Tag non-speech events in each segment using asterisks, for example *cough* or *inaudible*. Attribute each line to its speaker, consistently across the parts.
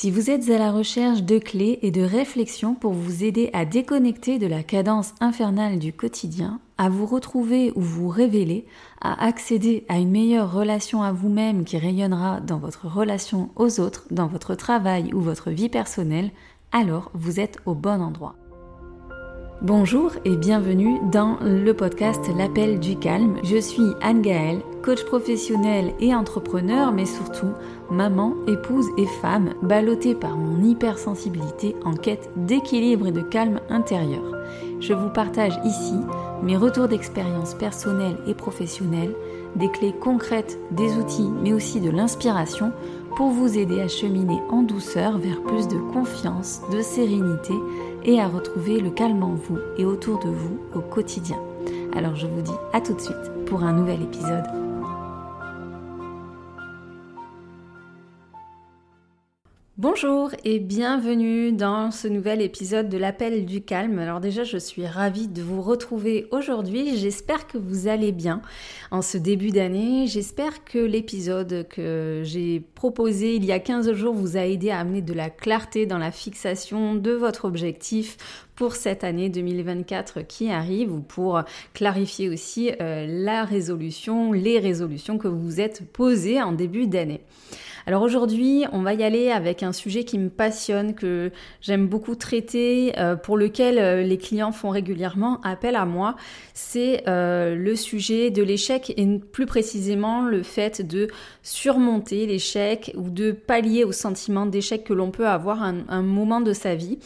Speaker 1: Si vous êtes à la recherche de clés et de réflexions pour vous aider à déconnecter de la cadence infernale du quotidien, à vous retrouver ou vous révéler, à accéder à une meilleure relation à vous-même qui rayonnera dans votre relation aux autres, dans votre travail ou votre vie personnelle, alors vous êtes au bon endroit. Bonjour et bienvenue dans le podcast L'appel du calme. Je suis Anne Gaëlle, coach professionnel et entrepreneur, mais surtout maman, épouse et femme, ballottée par mon hypersensibilité en quête d'équilibre et de calme intérieur. Je vous partage ici mes retours d'expérience personnelle et professionnelle, des clés concrètes, des outils, mais aussi de l'inspiration pour vous aider à cheminer en douceur vers plus de confiance, de sérénité et à retrouver le calme en vous et autour de vous au quotidien. Alors je vous dis à tout de suite pour un nouvel épisode. Bonjour et bienvenue dans ce nouvel épisode de l'appel du calme. Alors déjà je suis ravie de vous retrouver aujourd'hui. J'espère que vous allez bien en ce début d'année. J'espère que l'épisode que j'ai proposé il y a 15 jours vous a aidé à amener de la clarté dans la fixation de votre objectif pour cette année 2024 qui arrive ou pour clarifier aussi euh, la résolution, les résolutions que vous vous êtes posées en début d'année. Alors aujourd'hui, on va y aller avec un sujet qui me passionne, que j'aime beaucoup traiter, euh, pour lequel euh, les clients font régulièrement appel à moi. C'est euh, le sujet de l'échec et plus précisément le fait de surmonter l'échec ou de pallier au sentiment d'échec que l'on peut avoir à un, moment de sa vie.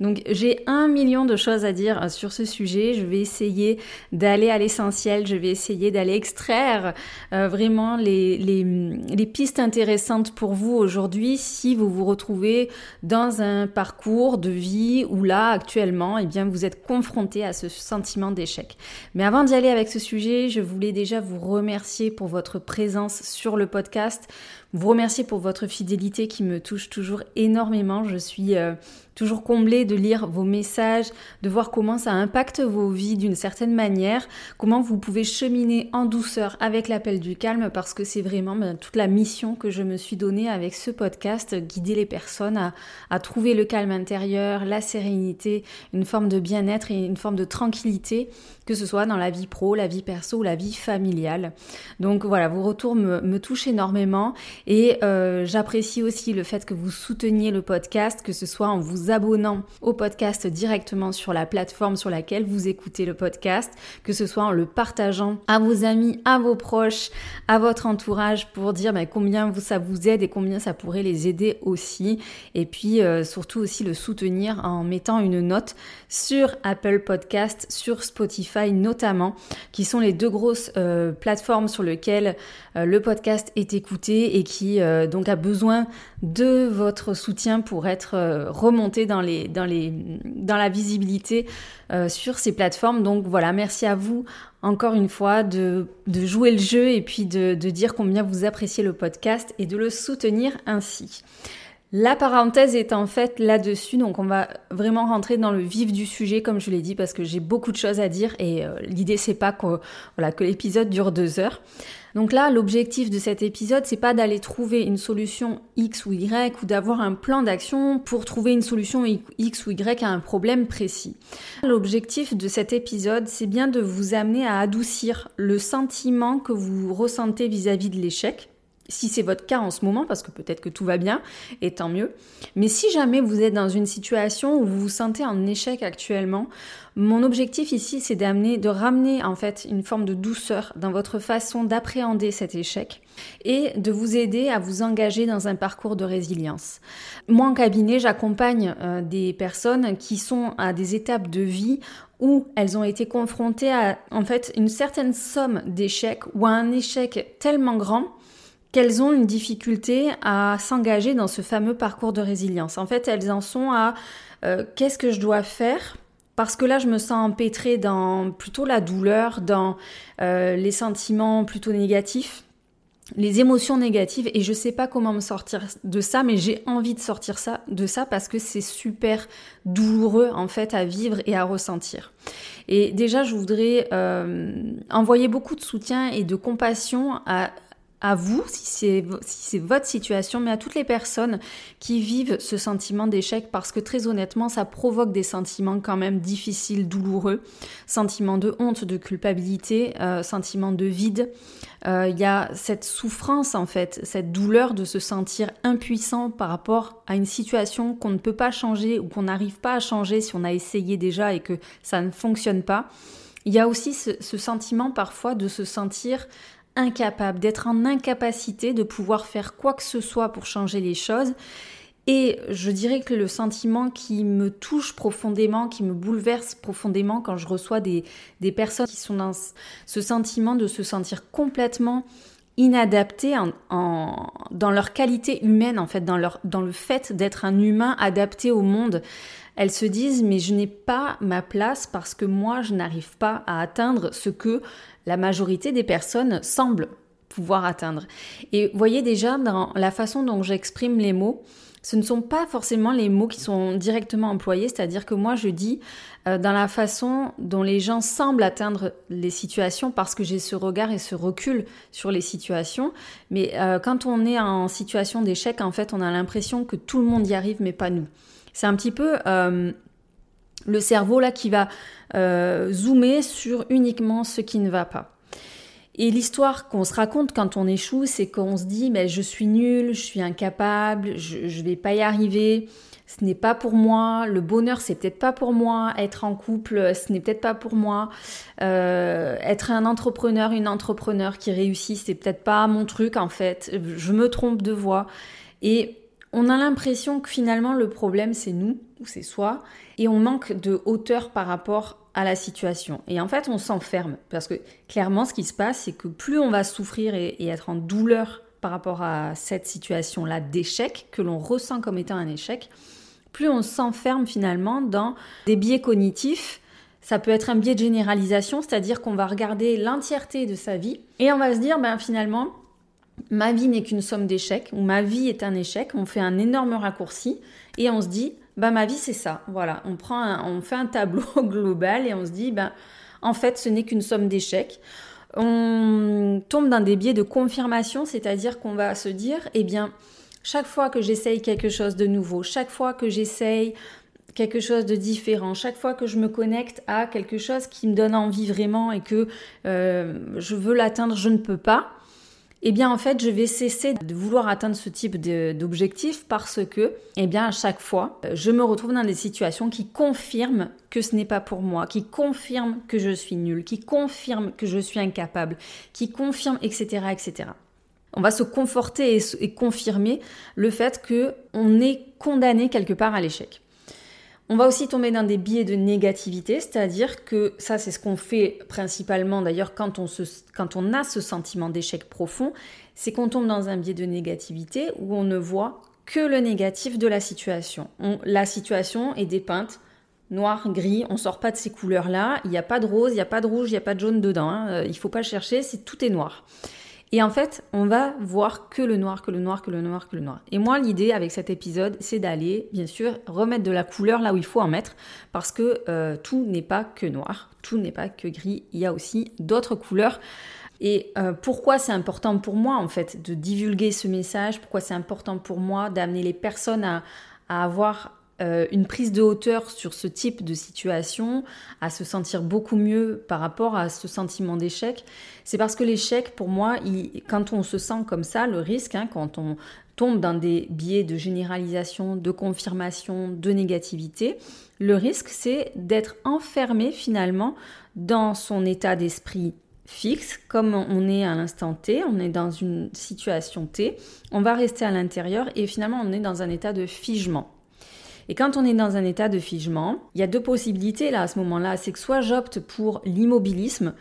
Speaker 1: Donc j'ai un million de choses à dire sur ce sujet. Je vais essayer d'aller à l'essentiel. Je vais essayer d'aller extraire vraiment les, les, les pistes intéressantes pour vous aujourd'hui si vous vous retrouvez dans un parcours de vie où là actuellement eh bien vous êtes confronté à ce sentiment d'échec. Mais avant d'y aller avec ce sujet, je voulais déjà vous remercier pour votre présence sur le podcast vous remercier pour votre fidélité qui me touche toujours énormément. Je suis euh, toujours comblée de lire vos messages, de voir comment ça impacte vos vies d'une certaine manière, comment vous pouvez cheminer en douceur avec l'appel du calme, parce que c'est vraiment ben, toute la mission que je me suis donnée avec ce podcast, guider les personnes à, à trouver le calme intérieur, la sérénité, une forme de bien-être et une forme de tranquillité, que ce soit dans la vie pro, la vie perso ou la vie familiale. Donc voilà, vos retours me, touchent énormément et euh, j'apprécie aussi le fait que vous souteniez le podcast, que ce soit en vous abonnant au podcast directement sur la plateforme sur laquelle vous écoutez le podcast, que ce soit en le partageant à vos amis, à vos proches, à votre entourage pour dire bah, combien ça vous aide et combien ça pourrait les aider aussi. Et puis euh, surtout aussi le soutenir en mettant une note sur Apple Podcast, sur Spotify notamment, qui sont les deux grosses euh, plateformes sur lesquelles le podcast est écouté et qui euh, donc a besoin de votre soutien pour être euh, remonté dans, les, dans, les, dans la visibilité euh, sur ces plateformes. Donc voilà, merci à vous encore une fois de, jouer le jeu et puis de dire combien vous appréciez le podcast et de le soutenir ainsi. La parenthèse est en fait là-dessus, donc on va vraiment rentrer dans le vif du sujet, comme je l'ai dit, parce que j'ai beaucoup de choses à dire et l'idée c'est pas que l'épisode dure deux heures. Donc là, l'objectif de cet épisode, c'est pas d'aller trouver une solution X ou Y ou d'avoir un plan d'action pour trouver une solution X ou Y à un problème précis. L'objectif de cet épisode, c'est bien de vous amener à adoucir le sentiment que vous ressentez vis-à-vis de l'échec si c'est votre cas en ce moment, parce que peut-être que tout va bien, et tant mieux. Mais si jamais vous êtes dans une situation où vous vous sentez en échec actuellement, mon objectif ici, c'est d'amener, de ramener en fait une forme de douceur dans votre façon d'appréhender cet échec et de vous aider à vous engager dans un parcours de résilience. Moi, en cabinet, j'accompagne euh, des personnes qui sont à des étapes de vie où elles ont été confrontées à en fait une certaine somme d'échecs ou à un échec tellement grand qu'elles ont une difficulté à s'engager dans ce fameux parcours de résilience. En fait, elles en sont à euh, qu'est-ce que je dois faire? Parce que là, je me sens empêtrée dans plutôt la douleur, dans euh, les sentiments plutôt négatifs, les émotions négatives, et je sais pas comment me sortir de ça, mais j'ai envie de sortir ça, de ça parce que c'est super douloureux en fait à vivre et à ressentir. Et déjà, je voudrais euh, envoyer beaucoup de soutien et de compassion à à vous, si c'est si votre situation, mais à toutes les personnes qui vivent ce sentiment d'échec, parce que très honnêtement, ça provoque des sentiments quand même difficiles, douloureux, sentiments de honte, de culpabilité, euh, sentiments de vide. Euh, il y a cette souffrance en fait, cette douleur de se sentir impuissant par rapport à une situation qu'on ne peut pas changer ou qu'on n'arrive pas à changer si on a essayé déjà et que ça ne fonctionne pas. Il y a aussi ce sentiment parfois de se sentir incapable, d'être en incapacité de pouvoir faire quoi que ce soit pour changer les choses. Et je dirais que le sentiment qui me touche profondément, qui me bouleverse profondément quand je reçois des, personnes qui sont dans ce sentiment de se sentir complètement inadaptées en, dans leur qualité humaine, en fait, dans, leur, dans le fait d'être un humain adapté au monde. Elles se disent mais je n'ai pas ma place parce que moi je n'arrive pas à atteindre ce que la majorité des personnes semblent pouvoir atteindre. Et voyez déjà dans la façon dont j'exprime les mots, ce ne sont pas forcément les mots qui sont directement employés, c'est-à-dire que moi je dis euh, dans la façon dont les gens semblent atteindre les situations parce que j'ai ce regard et ce recul sur les situations. Mais euh, quand on est en situation d'échec, en fait, on a l'impression que tout le monde y arrive, mais pas nous. C'est un petit peu euh, le cerveau là qui va euh, zoomer sur uniquement ce qui ne va pas. Et l'histoire qu'on se raconte quand on échoue, c'est qu'on se dit mais je suis nul, je suis incapable, je ne vais pas y arriver, ce n'est pas pour moi, le bonheur c'est peut-être pas pour moi, être en couple ce n'est peut-être pas pour moi, euh, être un entrepreneur, une entrepreneur qui réussit c'est peut-être pas mon truc en fait, je me trompe de voie. Et on a l'impression que finalement le problème c'est nous ou c'est soi et on manque de hauteur par rapport à la situation. Et en fait on s'enferme parce que clairement ce qui se passe c'est que plus on va souffrir et, être en douleur par rapport à cette situation-là d'échec que l'on ressent comme étant un échec, plus on s'enferme finalement dans des biais cognitifs. Ça peut être un biais de généralisation, c'est-à-dire qu'on va regarder l'entièreté de sa vie et on va se dire, ben finalement, ma vie n'est qu'une somme d'échecs, ou ma vie est un échec, on fait un énorme raccourci et on se dit, bah ma vie c'est ça, voilà, on prend, on fait un tableau *laughs* global et on se dit, ben en fait ce n'est qu'une somme d'échecs. On tombe dans des biais de confirmation, c'est-à-dire qu'on va se dire, eh bien, chaque fois que j'essaye quelque chose de nouveau, chaque fois que j'essaye quelque chose de différent, chaque fois que je me connecte à quelque chose qui me donne envie vraiment et que euh, je veux l'atteindre, je ne peux pas, eh bien en fait je vais cesser de vouloir atteindre ce type d'objectif parce que eh bien à chaque fois je me retrouve dans des situations qui confirment que ce n'est pas pour moi, qui confirment que je suis nulle, qui confirment que je suis incapable, qui confirment etc etc. On va se conforter et, et confirmer le fait que on est condamné quelque part à l'échec. On va aussi tomber dans des biais de négativité, c'est-à-dire que ça c'est ce qu'on fait principalement d'ailleurs quand, on a ce sentiment d'échec profond, c'est qu'on tombe dans un biais de négativité où on ne voit que le négatif de la situation. la situation est dépeinte noir, gris, on sort pas de ces couleurs-là, il n'y a pas de rose, il n'y a pas de rouge, il n'y a pas de jaune dedans, hein. euh, il faut pas chercher, c'est tout est noir. Et en fait, on va voir que le noir, que le noir, que le noir, que le noir. Et moi, l'idée avec cet épisode, c'est d'aller, bien sûr, remettre de la couleur là où il faut en mettre, parce que euh, tout n'est pas que noir, tout n'est pas que gris, il y a aussi d'autres couleurs. Et euh, pourquoi c'est important pour moi, en fait, de divulguer ce message, pourquoi c'est important pour moi d'amener les personnes à, à avoir euh, une prise de hauteur sur ce type de situation, à se sentir beaucoup mieux par rapport à ce sentiment d'échec, c'est parce que l'échec, pour moi, quand on se sent comme ça, le risque, hein, quand on tombe dans des biais de généralisation, de confirmation, de négativité, le risque, c'est d'être enfermé finalement dans son état d'esprit fixe, comme on est à l'instant T, on est dans une situation T, on va rester à l'intérieur et finalement on est dans un état de figement. Et quand on est dans un état de figement, il y a deux possibilités là à ce moment-là. C'est que soit j'opte pour l'immobilisme,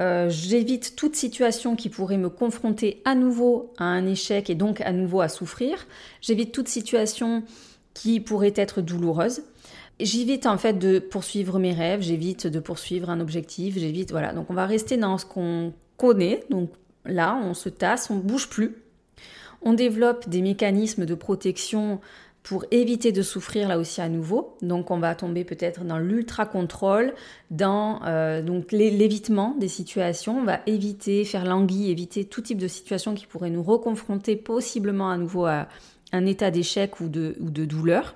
Speaker 1: euh, j'évite toute situation qui pourrait me confronter à nouveau à un échec et donc à nouveau à souffrir. J'évite toute situation qui pourrait être douloureuse. J'évite en fait de poursuivre mes rêves, j'évite de poursuivre un objectif, j'évite voilà. Donc on va rester dans ce qu'on connaît. Donc là, on se tasse, on bouge plus. On développe des mécanismes de protection pour éviter de souffrir là aussi à nouveau. Donc on va tomber peut-être dans l'ultra contrôle, dans euh, l'évitement des situations. On va éviter, faire languir, éviter tout type de situation qui pourrait nous reconfronter possiblement à nouveau à un état d'échec ou de, ou de douleur.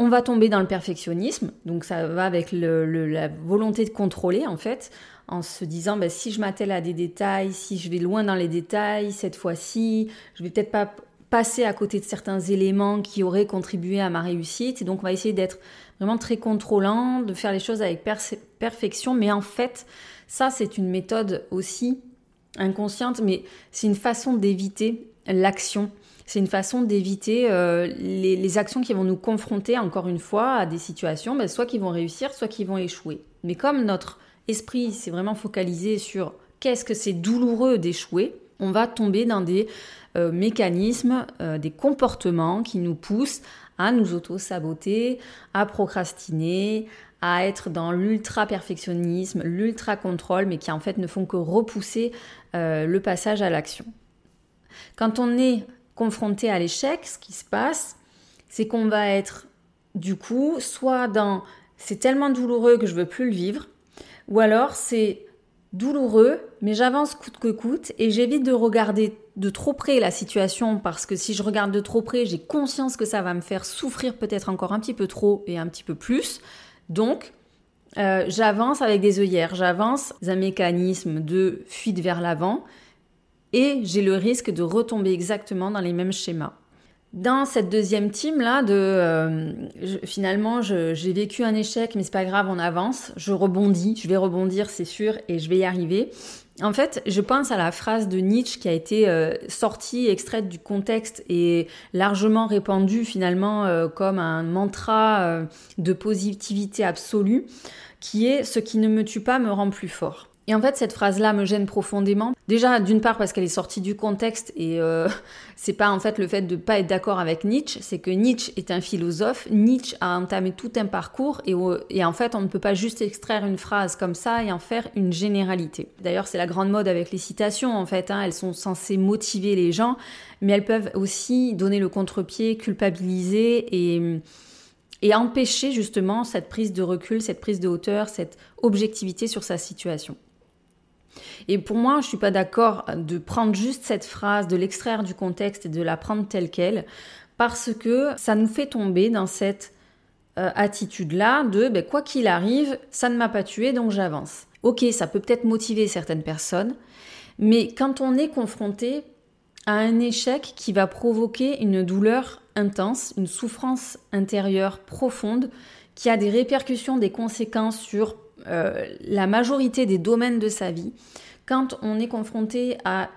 Speaker 1: On va tomber dans le perfectionnisme, donc ça va avec la volonté de contrôler en fait, en se disant bah, si je m'attelle à des détails, si je vais loin dans les détails cette fois-ci, je vais peut-être pas passer à côté de certains éléments qui auraient contribué à ma réussite. Et donc on va essayer d'être vraiment très contrôlant, de faire les choses avec perfection, mais en fait ça c'est une méthode aussi inconsciente, mais c'est une façon d'éviter l'action c'est une façon d'éviter euh, les, actions qui vont nous confronter, encore une fois, à des situations, ben, soit qui vont réussir, soit qui vont échouer. Mais comme notre esprit s'est vraiment focalisé sur qu'est-ce que c'est douloureux d'échouer, on va tomber dans des euh, mécanismes, euh, des comportements qui nous poussent à nous auto-saboter, à procrastiner, à être dans l'ultra-perfectionnisme, l'ultra-contrôle, mais qui en fait ne font que repousser le passage à l'action. Quand on est confronté à l'échec, ce qui se passe, c'est qu'on va être du coup soit dans c'est tellement douloureux que je veux plus le vivre, ou alors c'est douloureux, mais j'avance coûte que coûte et j'évite de regarder de trop près la situation parce que si je regarde de trop près, j'ai conscience que ça va me faire souffrir peut-être encore un petit peu trop et un petit peu plus. Donc, euh, j'avance avec des œillères, j'avance un mécanisme de fuite vers l'avant et j'ai le risque de retomber exactement dans les mêmes schémas. Dans cette deuxième team là, de euh, finalement j'ai vécu un échec, mais c'est pas grave, on avance. Je rebondis, je vais rebondir, c'est sûr, et je vais y arriver. En fait, je pense à la phrase de Nietzsche qui a été euh, sortie, extraite du contexte et largement répandue finalement euh, comme un mantra de positivité absolue, qui est ce qui ne me tue pas me rend plus fort. Et en fait, cette phrase-là me gêne profondément. Déjà, d'une part parce qu'elle est sortie du contexte et euh, *laughs* c'est pas en fait le fait de pas être d'accord avec Nietzsche, c'est que Nietzsche est un philosophe. Nietzsche a entamé tout un parcours et, et, en fait, on ne peut pas juste extraire une phrase comme ça et en faire une généralité. D'ailleurs, c'est la grande mode avec les citations en fait. Hein. elles sont censées motiver les gens, mais elles peuvent aussi donner le contre-pied, culpabiliser et empêcher justement cette prise de recul, cette prise de hauteur, cette objectivité sur sa situation. Et pour moi, je suis pas d'accord de prendre juste cette phrase, de l'extraire du contexte et de la prendre telle qu'elle, parce que ça nous fait tomber dans cette euh, attitude-là de ben, quoi qu'il arrive, ça ne m'a pas tué, donc j'avance. Ok, ça peut peut-être motiver certaines personnes, mais quand on est confronté à un échec qui va provoquer une douleur intense, une souffrance intérieure profonde, qui a des répercussions, des conséquences sur euh, la majorité des domaines de sa vie, quand on est confronté à,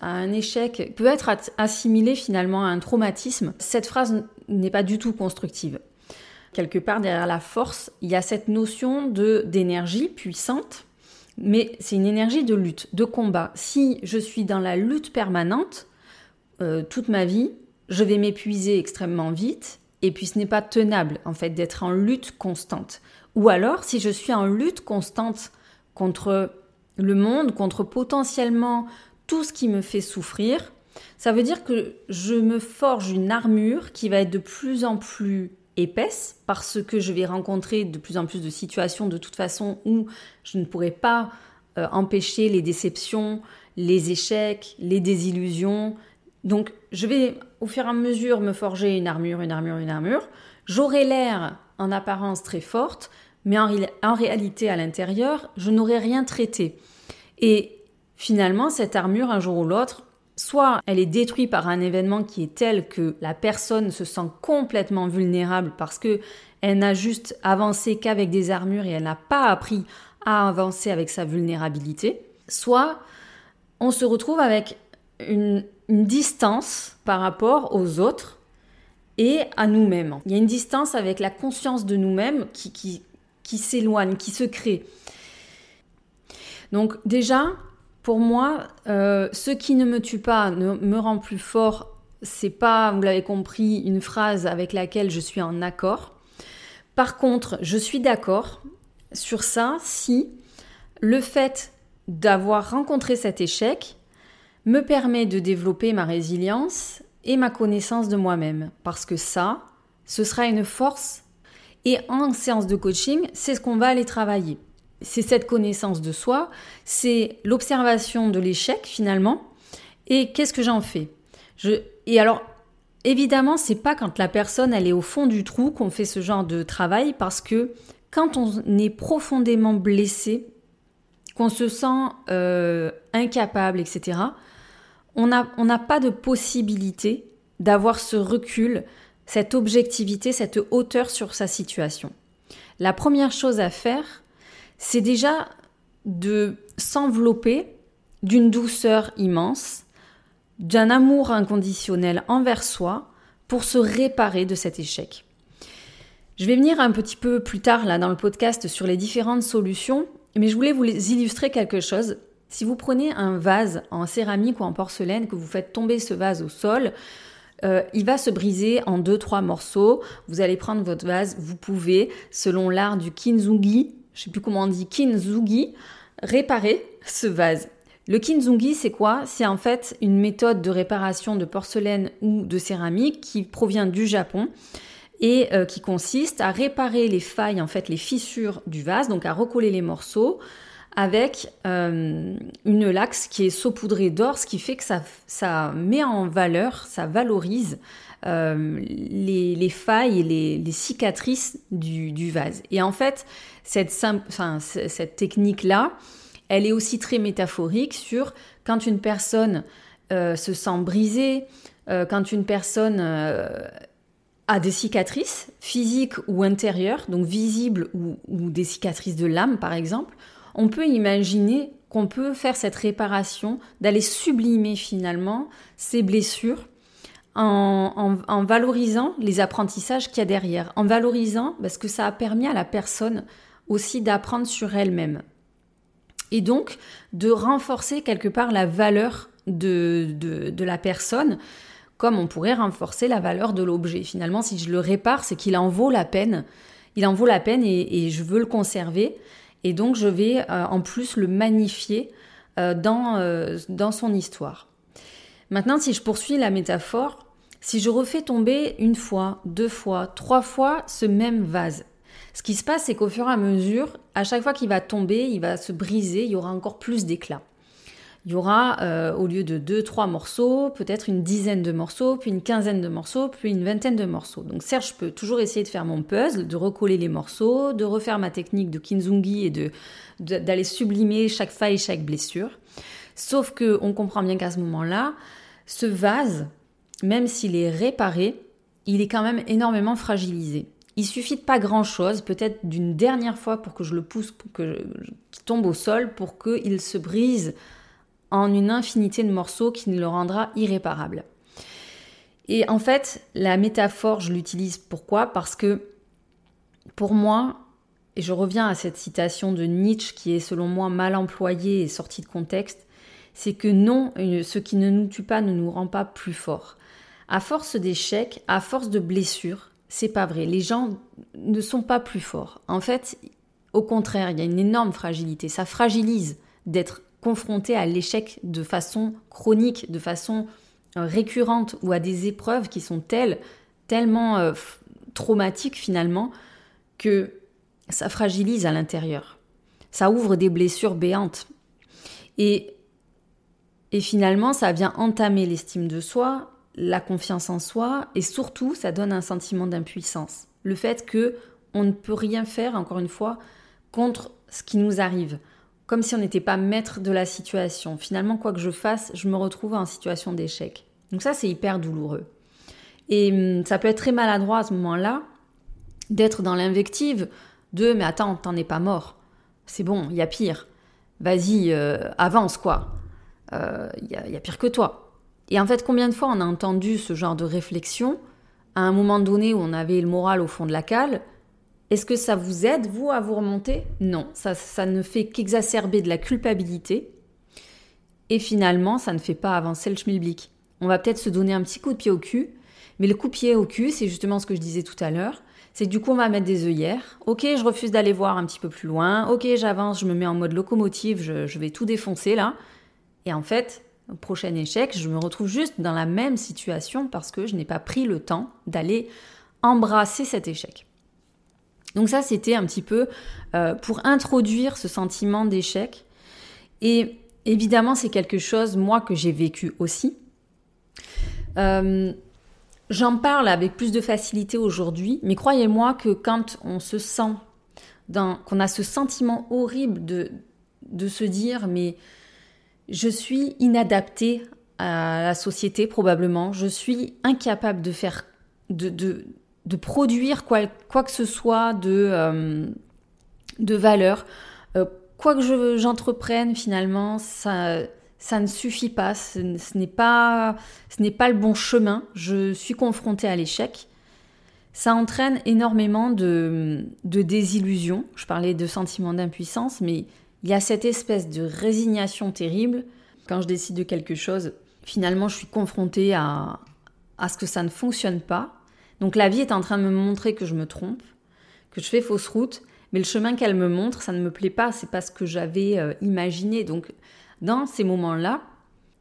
Speaker 1: un échec, peut être assimilé finalement à un traumatisme, cette phrase n'est pas du tout constructive. Quelque part derrière la force, il y a cette notion de d'énergie puissante, mais c'est une énergie de lutte, de combat. Si je suis dans la lutte permanente euh, toute ma vie, je vais m'épuiser extrêmement vite, et puis ce n'est pas tenable en fait d'être en lutte constante. Ou alors, si je suis en lutte constante contre le monde, contre potentiellement tout ce qui me fait souffrir, ça veut dire que je me forge une armure qui va être de plus en plus épaisse parce que je vais rencontrer de plus en plus de situations de toute façon où je ne pourrai pas euh, empêcher les déceptions, les échecs, les désillusions. Donc je vais au fur et à mesure me forger une armure, une armure, une armure. J'aurai l'air en apparence très forte, mais en, réalité à l'intérieur, je n'aurais rien traité. Et finalement, cette armure, un jour ou l'autre, soit elle est détruite par un événement qui est tel que la personne se sent complètement vulnérable parce que elle n'a juste avancé qu'avec des armures et elle n'a pas appris à avancer avec sa vulnérabilité, soit on se retrouve avec une, distance par rapport aux autres et à nous-mêmes. Il y a une distance avec la conscience de nous-mêmes qui, qui s'éloigne, qui se crée. Donc déjà, pour moi, euh, ce qui ne me tue pas ne me rend plus fort. C'est pas, vous l'avez compris, une phrase avec laquelle je suis en accord. Par contre, je suis d'accord sur ça si le fait d'avoir rencontré cet échec me permet de développer ma résilience et ma connaissance de moi-même. Parce que ça, ce sera une force. Et en séance de coaching, c'est ce qu'on va aller travailler. C'est cette connaissance de soi, c'est l'observation de l'échec finalement. Et qu'est-ce que j'en fais? Je... Et alors, évidemment, c'est pas quand la personne elle est au fond du trou qu'on fait ce genre de travail parce que quand on est profondément blessé, qu'on se sent euh, incapable, etc., on n'a pas de possibilité d'avoir ce recul, cette objectivité, cette hauteur sur sa situation. La première chose à faire, c'est déjà de s'envelopper d'une douceur immense, d'un amour inconditionnel envers soi pour se réparer de cet échec. Je vais venir un petit peu plus tard là dans le podcast sur les différentes solutions, mais je voulais vous illustrer quelque chose si vous prenez un vase en céramique ou en porcelaine, que vous faites tomber ce vase au sol, euh, il va se briser en deux, trois morceaux. Vous allez prendre votre vase, vous pouvez, selon l'art du kintsugi, je ne sais plus comment on dit, kintsugi, réparer ce vase. Le kintsugi, c'est quoi? C'est en fait une méthode de réparation de porcelaine ou de céramique qui provient du Japon et euh, qui consiste à réparer les failles, en fait les fissures du vase, donc à recoller les morceaux, avec euh, une laxe qui est saupoudrée d'or, ce qui fait que ça, ça, met en valeur, ça valorise euh, les, failles et les, cicatrices du, vase. Et en fait, cette, technique-là, elle est aussi très métaphorique sur quand une personne euh, se sent brisée, quand une personne a des cicatrices physiques ou intérieures, donc visibles ou des cicatrices de l'âme par exemple, on peut imaginer qu'on peut faire cette réparation, d'aller sublimer finalement ces blessures en, valorisant les apprentissages qu'il y a derrière, en valorisant parce que ça a permis à la personne aussi d'apprendre sur elle-même. Et donc de renforcer quelque part la valeur de, de, la personne, comme on pourrait renforcer la valeur de l'objet. Finalement, si je le répare, c'est qu'il en vaut la peine. Il en vaut la peine et je veux le conserver. Et donc je vais euh, en plus le magnifier euh, dans, euh, dans son histoire. Maintenant, si je poursuis la métaphore, si je refais tomber une fois, deux fois, trois fois ce même vase, ce qui se passe, c'est qu'au fur et à mesure, à chaque fois qu'il va tomber, il va se briser, il y aura encore plus d'éclat il y aura, euh, au lieu de deux, trois morceaux, peut-être une dizaine de morceaux, puis une quinzaine de morceaux, puis une vingtaine de morceaux. Donc certes, je peux toujours essayer de faire mon puzzle, de recoller les morceaux, de refaire ma technique de kinzungi et de, d'aller sublimer chaque faille, chaque blessure. Sauf que on comprend bien qu'à ce moment-là, ce vase, même s'il est réparé, il est quand même énormément fragilisé. Il suffit de pas grand-chose, peut-être d'une dernière fois pour que je le pousse, pour que qu'il tombe au sol, pour qu'il se brise en une infinité de morceaux qui le rendra irréparable. Et en fait, la métaphore, je l'utilise pourquoi? Parce que pour moi, et je reviens à cette citation de Nietzsche qui est selon moi mal employée et sortie de contexte, c'est que non, ce qui ne nous tue pas ne nous rend pas plus forts. À force d'échecs, à force de blessures, c'est pas vrai. Les gens ne sont pas plus forts. En fait, au contraire, il y a une énorme fragilité. Ça fragilise d'être confronté à l'échec de façon chronique, de façon euh, récurrente ou à des épreuves qui sont telles, tellement euh, traumatiques finalement, que ça fragilise à l'intérieur. Ça ouvre des blessures béantes. Et, et finalement, ça vient entamer l'estime de soi, la confiance en soi, et surtout, ça donne un sentiment d'impuissance. Le fait que on ne peut rien faire, encore une fois, contre ce qui nous arrive comme si on n'était pas maître de la situation. Finalement, quoi que je fasse, je me retrouve en situation d'échec. Donc ça, c'est hyper douloureux. Et hum, ça peut être très maladroit à ce moment-là d'être dans l'invective de mais attends, t'en es pas mort. C'est bon, il y a pire. Vas-y, euh, avance quoi. Il euh, y, y, a pire que toi. Et en fait, combien de fois on a entendu ce genre de réflexion à un moment donné où on avait le moral au fond de la cale est-ce que ça vous aide, vous, à vous remonter? Non, ça, ne fait qu'exacerber de la culpabilité. Et finalement, ça ne fait pas avancer le schmilblick. On va peut-être se donner un petit coup de pied au cul, mais le coup de pied au cul, c'est justement ce que je disais tout à l'heure. C'est du coup, on va mettre des œillères. Ok, je refuse d'aller voir un petit peu plus loin. Ok, j'avance, je me mets en mode locomotive, je, vais tout défoncer là. Et en fait, prochain échec, je me retrouve juste dans la même situation parce que je n'ai pas pris le temps d'aller embrasser cet échec. Donc ça, c'était un petit peu euh, pour introduire ce sentiment d'échec. Et évidemment, c'est quelque chose, moi, que j'ai vécu aussi. Euh, j'en parle avec plus de facilité aujourd'hui, mais croyez-moi que quand on se sent, qu'on a ce sentiment horrible de, de se dire, mais je suis inadaptée à la société probablement, je suis incapable de faire, de, produire quoi, que ce soit de, euh, de valeur. Euh, quoi que j'entreprenne finalement, ça, ça ne suffit pas, ce, n'est pas, ce pas le bon chemin, je suis confrontée à l'échec. Ça entraîne énormément de, de désillusion. Je parlais de sentiment d'impuissance, mais il y a cette espèce de résignation terrible. Quand je décide de quelque chose, finalement, je suis confrontée à, à ce que ça ne fonctionne pas. Donc la vie est en train de me montrer que je me trompe, que je fais fausse route, mais le chemin qu'elle me montre, ça ne me plaît pas, c'est pas ce que j'avais euh, imaginé. Donc dans ces moments-là,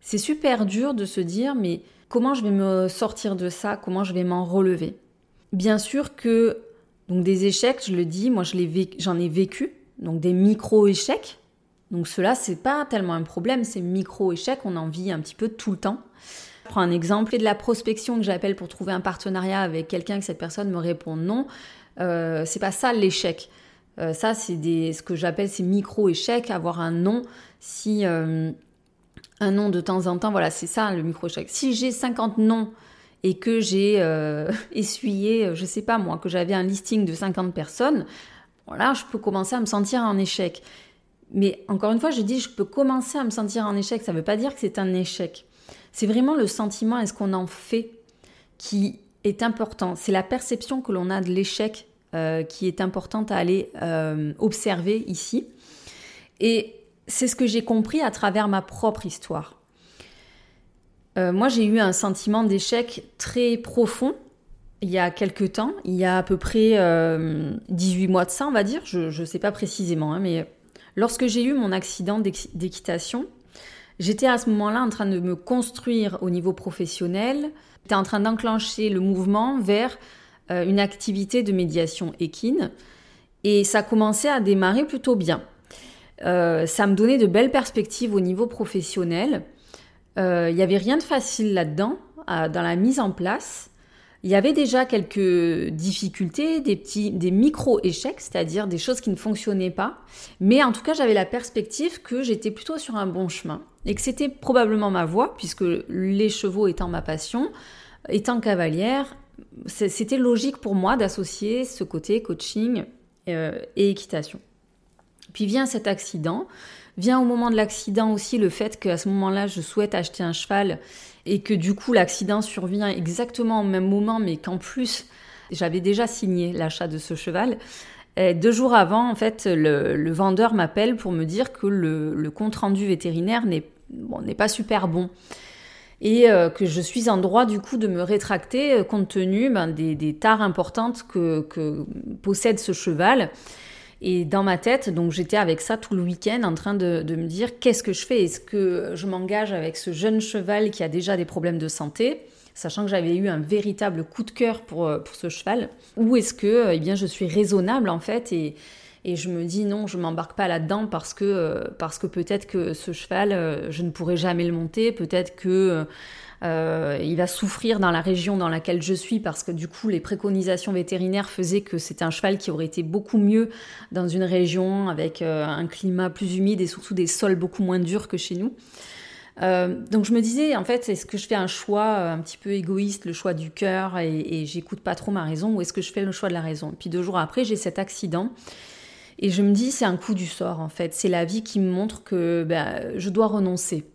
Speaker 1: c'est super dur de se dire mais comment je vais me sortir de ça, comment je vais m'en relever? Bien sûr que donc des échecs, je le dis, moi j'en ai vécu donc des micro-échecs. Donc cela, c'est pas tellement un problème, ces micro-échecs, on en vit un petit peu tout le temps. Prends un exemple de la prospection que j'appelle pour trouver un partenariat avec quelqu'un que cette personne me répond non. Euh, c'est pas ça l'échec. Euh, ça, c'est ce que j'appelle ces micro-échecs, avoir un non. Si euh, un non de temps en temps, voilà, c'est ça le micro-échec. Si j'ai 50 noms et que j'ai *laughs* essuyé, je sais pas moi, que j'avais un listing de 50 personnes, voilà, je peux commencer à me sentir en échec. Mais encore une fois, je dis je peux commencer à me sentir en échec, ça ne veut pas dire que c'est un échec. C'est vraiment le sentiment est ce qu'on en fait qui est important. C'est la perception que l'on a de l'échec euh, qui est importante à aller euh, observer ici. Et c'est ce que j'ai compris à travers ma propre histoire. Euh, moi, j'ai eu un sentiment d'échec très profond il y a quelques temps, il y a à peu près 18 euh, mois de ça, on va dire, je ne sais pas précisément, hein, mais lorsque j'ai eu mon accident d'équitation, j'étais à ce moment-là en train de me construire au niveau professionnel, j'étais en train d'enclencher le mouvement vers euh, une activité de médiation équine, et ça commençait à démarrer plutôt bien. Euh, ça me donnait de belles perspectives au niveau professionnel. Il n'y avait rien de facile là-dedans, dans la mise en place. Il y avait déjà quelques difficultés, des petits, des micro-échecs, c'est-à-dire des choses qui ne fonctionnaient pas. Mais en tout cas, j'avais la perspective que j'étais plutôt sur un bon chemin et que c'était probablement ma voie, puisque les chevaux étant ma passion, étant cavalière, c'était logique pour moi d'associer ce côté coaching euh, et équitation. Puis vient cet accident, vient au moment de l'accident aussi le fait qu'à ce moment-là, je souhaite acheter un cheval et que du coup l'accident survient exactement au même moment, mais qu'en plus j'avais déjà signé l'achat de ce cheval. Deux jours avant, en fait, le, vendeur m'appelle pour me dire que le, compte rendu vétérinaire n'est pas super bon et euh, que je suis en droit du coup de me rétracter euh, compte tenu ben, des, tares importantes que possède ce cheval et dans ma tête, donc j'étais avec ça tout le week-end en train de, me dire qu'est-ce que je fais? Est-ce que je m'engage avec ce jeune cheval qui a déjà des problèmes de santé? Sachant que j'avais eu un véritable coup de cœur pour, euh, pour ce cheval, ou est-ce que eh bien, je suis raisonnable en fait et, et je me dis non, je m'embarque pas là-dedans parce que, euh, parce que peut-être que ce cheval, euh, je ne pourrai jamais le monter, peut-être que euh, il va souffrir dans la région dans laquelle je suis parce que du coup les préconisations vétérinaires faisaient que c'était un cheval qui aurait été beaucoup mieux dans une région avec un climat plus humide et surtout des sols beaucoup moins durs que chez nous. Donc je me disais, en fait, est-ce que je fais un choix un petit peu égoïste, le choix du cœur, et, et j'écoute pas trop ma raison, ou est-ce que je fais le choix de la raison? Puis deux jours après, j'ai cet accident, et je me dis, c'est un coup du sort, en fait. C'est la vie qui me montre que ben, je dois renoncer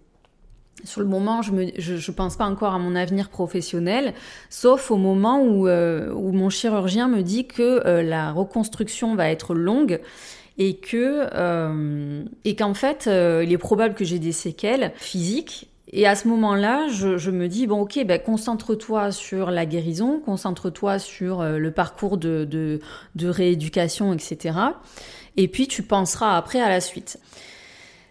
Speaker 1: sur le moment, je ne je, pense pas encore à mon avenir professionnel, sauf au moment où, euh, où mon chirurgien me dit que euh, la reconstruction va être longue et que euh, et qu'en fait, il est probable que j'ai des séquelles physiques. Et à ce moment-là, je, me dis bon, ok, ben, concentre-toi sur la guérison, concentre-toi sur le parcours de, de, rééducation, etc. Et puis tu penseras après à la suite.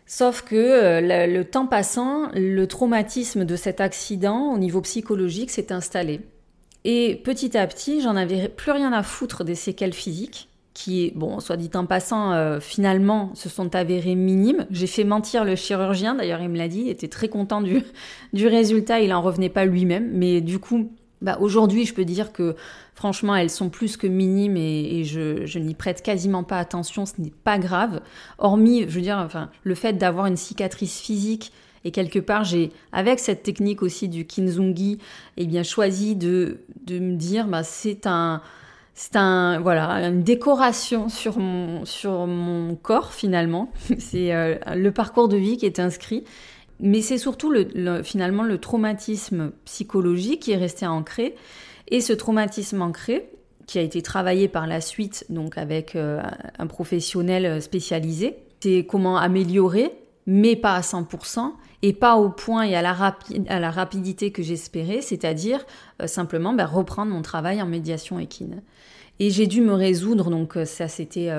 Speaker 1: Sauf que euh, le, temps passant, le traumatisme de cet accident au niveau psychologique s'est installé. Et petit à petit, j'en avais plus rien à foutre des séquelles physiques, qui, bon, soit dit en passant, euh, finalement, se sont avérées minimes. J'ai fait mentir le chirurgien, d'ailleurs, il me l'a dit, il était très content du, *laughs* résultat, il en revenait pas lui-même, mais du coup, bah, aujourd'hui, je peux dire que franchement, elles sont plus que minimes et, je, n'y prête quasiment pas attention. Ce n'est pas grave. Hormis, je veux dire, enfin, le fait d'avoir une cicatrice physique et quelque part, j'ai, avec cette technique aussi du kinzungi, eh bien, choisi de, de me dire, bah, c'est un, c'est un, voilà, une décoration sur mon, sur mon corps finalement. *laughs* c'est euh, le parcours de vie qui est inscrit. Mais c'est surtout le, finalement le traumatisme psychologique qui est resté ancré. Et ce traumatisme ancré, qui a été travaillé par la suite donc avec euh, un professionnel spécialisé, c'est comment améliorer, mais pas à 100%, et pas au point et à la, à la rapidité que j'espérais, c'est-à-dire euh, simplement ben, reprendre mon travail en médiation équine. Et j'ai dû me résoudre, donc euh, ça c'était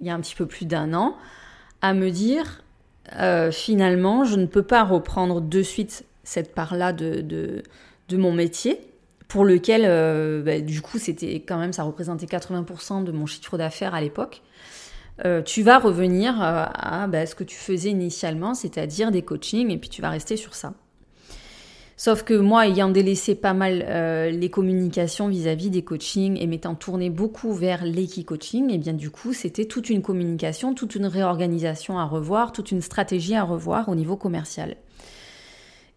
Speaker 1: il y a un petit peu plus d'un an, à me dire euh, finalement, je ne peux pas reprendre de suite cette part-là de, de, mon métier, pour lequel, euh, bah, du coup, c'était quand même, ça représentait 80% de mon chiffre d'affaires à l'époque. Euh, tu vas revenir à bah, ce que tu faisais initialement, c'est-à-dire des coachings, et puis tu vas rester sur ça. Sauf que moi, ayant délaissé pas mal euh, les communications vis-à-vis des coachings et m'étant tourné beaucoup vers l'équi-coaching, et eh bien du coup, c'était toute une communication, toute une réorganisation à revoir, toute une stratégie à revoir au niveau commercial.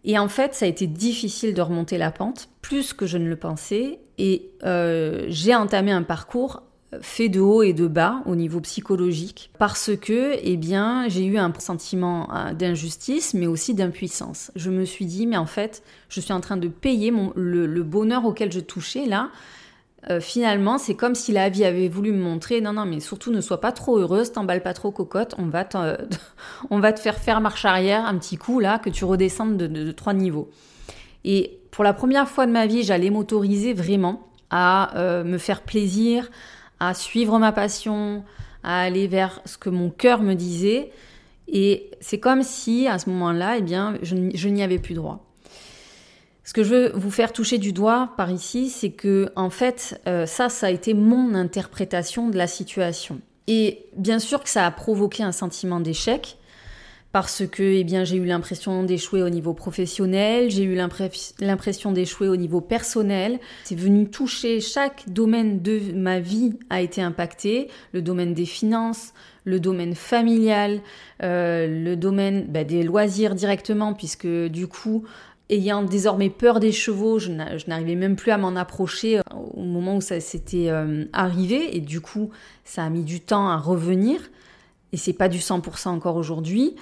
Speaker 1: Et en fait, ça a été difficile de remonter la pente, plus que je ne le pensais, et euh, j'ai entamé un parcours fait de haut et de bas au niveau psychologique parce que eh bien j'ai eu un sentiment euh, d'injustice mais aussi d'impuissance. Je me suis dit mais en fait je suis en train de payer le, bonheur auquel je touchais là. Euh, finalement, c'est comme si la vie avait voulu me montrer non, non, mais surtout ne sois pas trop heureuse, t'emballe pas trop cocotte, on va, *laughs* on va te faire faire marche arrière un petit coup là, que tu redescendes de trois niveaux. Et pour la première fois de ma vie, j'allais m'autoriser vraiment à euh, me faire plaisir, à suivre ma passion, à aller vers ce que mon cœur me disait. Et c'est comme si à ce moment-là, eh bien, je, n'y avais plus droit. Ce que je veux vous faire toucher du doigt par ici, c'est que en fait, euh, ça, ça a été mon interprétation de la situation. Et bien sûr que ça a provoqué un sentiment d'échec, parce que eh bien, j'ai eu l'impression d'échouer au niveau professionnel, j'ai eu l'impression d'échouer au niveau personnel. C'est venu toucher chaque domaine de ma vie a été impacté, le domaine des finances, le domaine familial, euh, le domaine bah, des loisirs directement, puisque du coup, ayant désormais peur des chevaux, je n'arrivais même plus à m'en approcher euh, au moment où ça s'était euh, arrivé, et du coup, ça a mis du temps à revenir, et c'est pas du 100% encore aujourd'hui.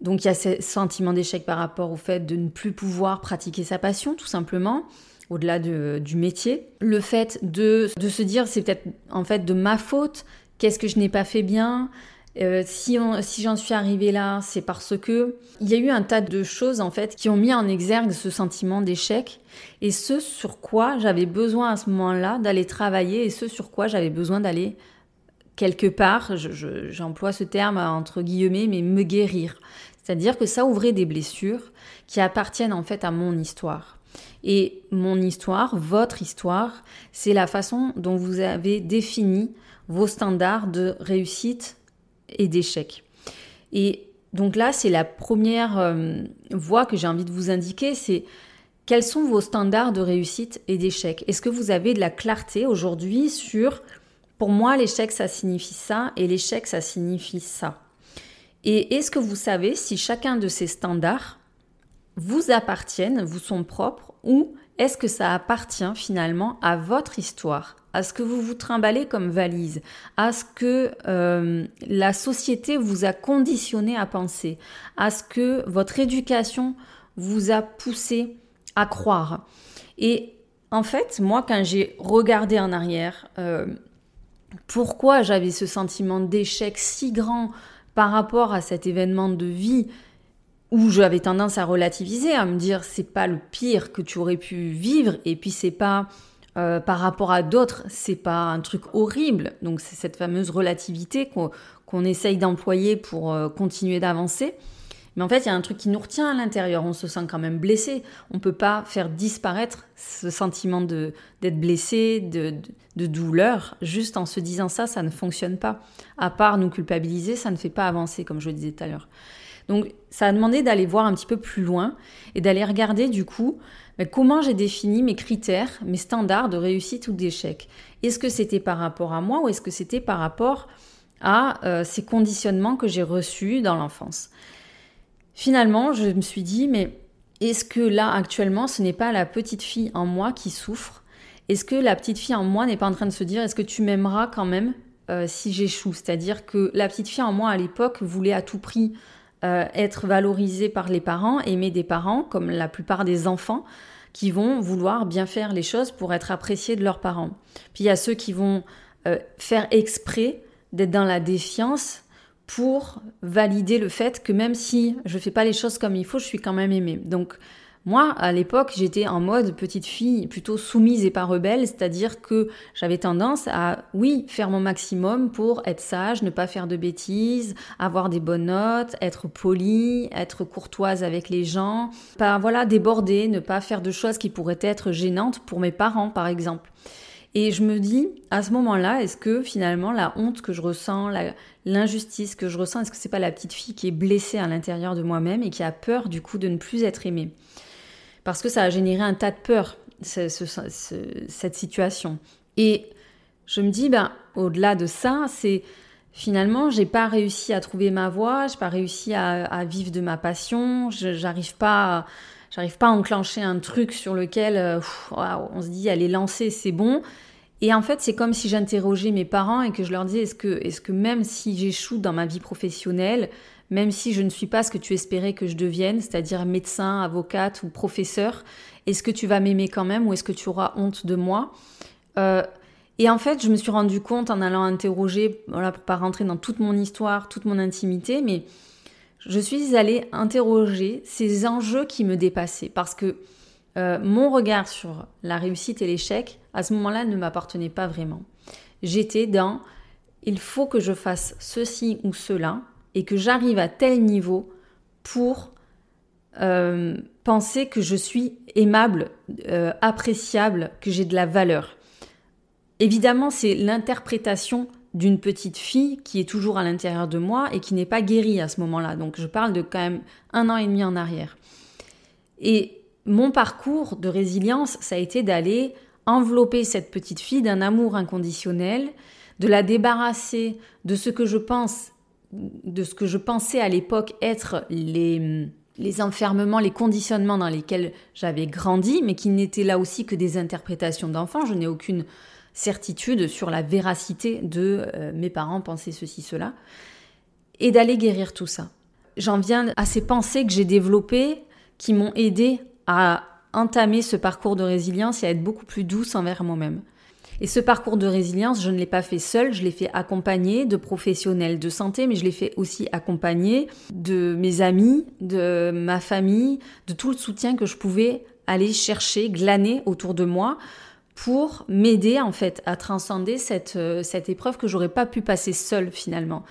Speaker 1: Donc il y a ce sentiment d'échec par rapport au fait de ne plus pouvoir pratiquer sa passion, tout simplement, au-delà du métier. Le fait de, se dire c'est peut-être en fait de ma faute, qu'est-ce que je n'ai pas fait bien, euh, si, si j'en suis arrivée là, c'est parce que il y a eu un tas de choses en fait qui ont mis en exergue ce sentiment d'échec et ce sur quoi j'avais besoin à ce moment-là d'aller travailler et ce sur quoi j'avais besoin d'aller quelque part, j'emploie ce terme entre guillemets, mais me guérir. C'est-à-dire que ça ouvrait des blessures qui appartiennent en fait à mon histoire. Et mon histoire, votre histoire, c'est la façon dont vous avez défini vos standards de réussite et d'échec. Et donc là, c'est la première euh, voie que j'ai envie de vous indiquer, c'est quels sont vos standards de réussite et d'échec? Est-ce que vous avez de la clarté aujourd'hui sur, pour moi, l'échec, ça signifie ça, et l'échec, ça signifie ça? Et est-ce que vous savez si chacun de ces standards vous appartiennent, vous sont propres, ou est-ce que ça appartient finalement à votre histoire, à ce que vous vous trimballez comme valise, à ce que euh, la société vous a conditionné à penser, à ce que votre éducation vous a poussé à croire? Et en fait, moi, quand j'ai regardé en arrière, euh, pourquoi j'avais ce sentiment d'échec si grand par rapport à cet événement de vie où j'avais tendance à relativiser, à me dire c'est pas le pire que tu aurais pu vivre et puis c'est pas euh, par rapport à d'autres, c'est pas un truc horrible. Donc c'est cette fameuse relativité qu'on essaye d'employer pour euh, continuer d'avancer. Mais en fait, il y a un truc qui nous retient à l'intérieur. On se sent quand même blessé. On peut pas faire disparaître ce sentiment d'être blessé, de, de, douleur, juste en se disant ça, ça ne fonctionne pas. À part nous culpabiliser, ça ne fait pas avancer, comme je le disais tout à l'heure. Donc, ça a demandé d'aller voir un petit peu plus loin et d'aller regarder du coup comment j'ai défini mes critères, mes standards de réussite ou d'échec? Est-ce que c'était par rapport à moi ou est-ce que c'était par rapport à euh, ces conditionnements que j'ai reçus dans l'enfance? Finalement, je me suis dit, mais est-ce que là, actuellement, ce n'est pas la petite fille en moi qui souffre? Est-ce que la petite fille en moi n'est pas en train de se dire, est-ce que tu m'aimeras quand même euh, si j'échoue? C'est-à-dire que la petite fille en moi, à l'époque, voulait à tout prix euh, être valorisée par les parents, aimer des parents, comme la plupart des enfants qui vont vouloir bien faire les choses pour être appréciés de leurs parents. Puis il y a ceux qui vont euh, faire exprès d'être dans la défiance pour valider le fait que même si je fais pas les choses comme il faut, je suis quand même aimée. Donc moi, à l'époque, j'étais en mode petite fille plutôt soumise et pas rebelle, c'est-à-dire que j'avais tendance à, oui, faire mon maximum pour être sage, ne pas faire de bêtises, avoir des bonnes notes, être polie, être courtoise avec les gens, pas, voilà, déborder, ne pas faire de choses qui pourraient être gênantes pour mes parents, par exemple. Et je me dis, à ce moment-là, est-ce que finalement la honte que je ressens, l'injustice que je ressens, est-ce que c'est pas la petite fille qui est blessée à l'intérieur de moi-même et qui a peur du coup de ne plus être aimée? Parce que ça a généré un tas de peur, cette situation. Et je me dis, ben, au-delà de ça, c'est finalement, j'ai pas réussi à trouver ma voie, j'ai pas réussi à, vivre de ma passion, j'arrive pas, j'arrive pas à enclencher un truc sur lequel euh, on se dit, elle est lancée, c'est bon. Et en fait, c'est comme si j'interrogeais mes parents et que je leur disais, est-ce que, est-ce que même si j'échoue dans ma vie professionnelle, même si je ne suis pas ce que tu espérais que je devienne, c'est-à-dire médecin, avocate ou professeur, est-ce que tu vas m'aimer quand même ou est-ce que tu auras honte de moi? Euh, Et en fait, je me suis rendu compte en allant interroger, voilà, pour pas rentrer dans toute mon histoire, toute mon intimité, mais je suis allée interroger ces enjeux qui me dépassaient parce que euh, mon regard sur la réussite et l'échec, à ce moment-là, ne m'appartenait pas vraiment. J'étais dans il faut que je fasse ceci ou cela et que j'arrive à tel niveau pour euh, penser que je suis aimable, euh, appréciable, que j'ai de la valeur. Évidemment, c'est l'interprétation d'une petite fille qui est toujours à l'intérieur de moi et qui n'est pas guérie à ce moment-là. Donc je parle de quand même un an et demi en arrière. Et mon parcours de résilience, ça a été d'aller envelopper cette petite fille d'un amour inconditionnel, de la débarrasser de ce que je pense de ce que je pensais à l'époque être les, les enfermements, les conditionnements dans lesquels j'avais grandi, mais qui n'étaient là aussi que des interprétations d'enfants. Je n'ai aucune certitude sur la véracité de euh, mes parents pensaient ceci, cela, et d'aller guérir tout ça. J'en viens à ces pensées que j'ai développées qui m'ont aidé à entamer ce parcours de résilience et à être beaucoup plus douce envers moi-même. Et ce parcours de résilience, je ne l'ai pas fait seul, je l'ai fait accompagné de professionnels de santé, mais je l'ai fait aussi accompagné de mes amis, de ma famille, de tout le soutien que je pouvais aller chercher, glaner autour de moi pour m'aider en fait à transcender cette, euh, cette épreuve que j'aurais pas pu passer seule finalement.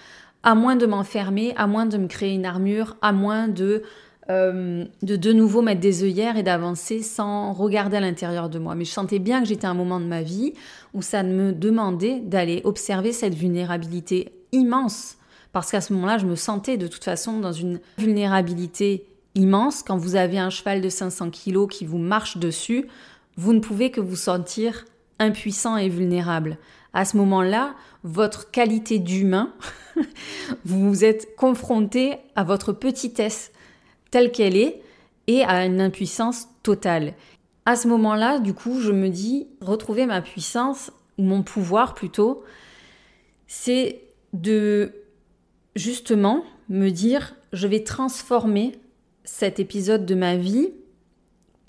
Speaker 1: À moins de m'enfermer, à moins de me créer une armure, à moins de euh, de de nouveau mettre des œillères et d'avancer sans regarder à l'intérieur de moi. Mais je sentais bien que j'étais à un moment de ma vie où ça me demandait d'aller observer cette vulnérabilité immense. Parce qu'à ce moment-là, je me sentais de toute façon dans une vulnérabilité immense. Quand vous avez un cheval de 500 kilos qui vous marche dessus, vous ne pouvez que vous sentir impuissant et vulnérable. À ce moment-là, votre qualité d'humain, *laughs* vous vous êtes confronté à votre petitesse telle qu'elle est et à une impuissance totale. À ce moment-là, du coup, je me dis, retrouver ma puissance, ou mon pouvoir plutôt, c'est de justement me dire, je vais transformer cet épisode de ma vie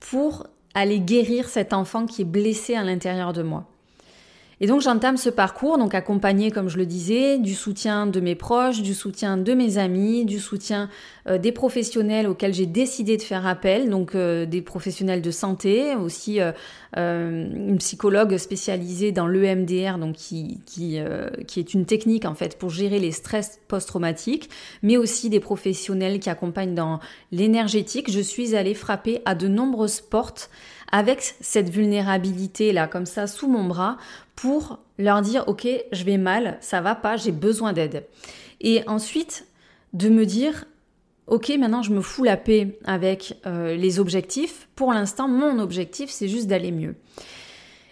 Speaker 1: pour aller guérir cet enfant qui est blessé à l'intérieur de moi. Et donc j'entame ce parcours, donc accompagné, comme je le disais, du soutien de mes proches, du soutien de mes amis, du soutien euh, des professionnels auxquels j'ai décidé de faire appel, donc euh, des professionnels de santé, aussi euh, une psychologue spécialisée dans l'EMDR, donc qui, qui, qui est une technique en fait pour gérer les stress post-traumatiques, mais aussi des professionnels qui accompagnent dans l'énergétique. Je suis allée frapper à de nombreuses portes avec cette vulnérabilité là comme ça sous mon bras pour leur dire ok je vais mal, ça va pas, j'ai besoin d'aide. Et ensuite de me dire ok maintenant je me fous la paix avec euh, les objectifs. Pour l'instant mon objectif c'est juste d'aller mieux.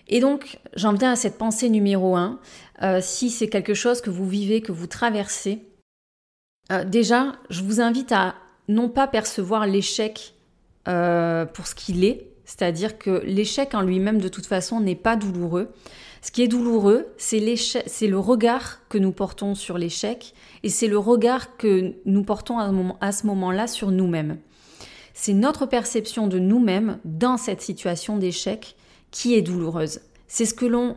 Speaker 1: Et donc j'en viens à cette pensée numéro un. Euh, si c'est quelque chose que vous vivez, que vous traversez, euh, déjà je vous invite à non pas percevoir l'échec pour ce qu'il est, c'est-à-dire que l'échec en lui-même, de toute façon, n'est pas douloureux. Ce qui est douloureux, c'est le regard que nous portons sur l'échec et c'est le regard que nous portons à ce moment-là sur nous-mêmes. C'est notre perception de nous-mêmes dans cette situation d'échec qui est douloureuse. C'est ce que l'on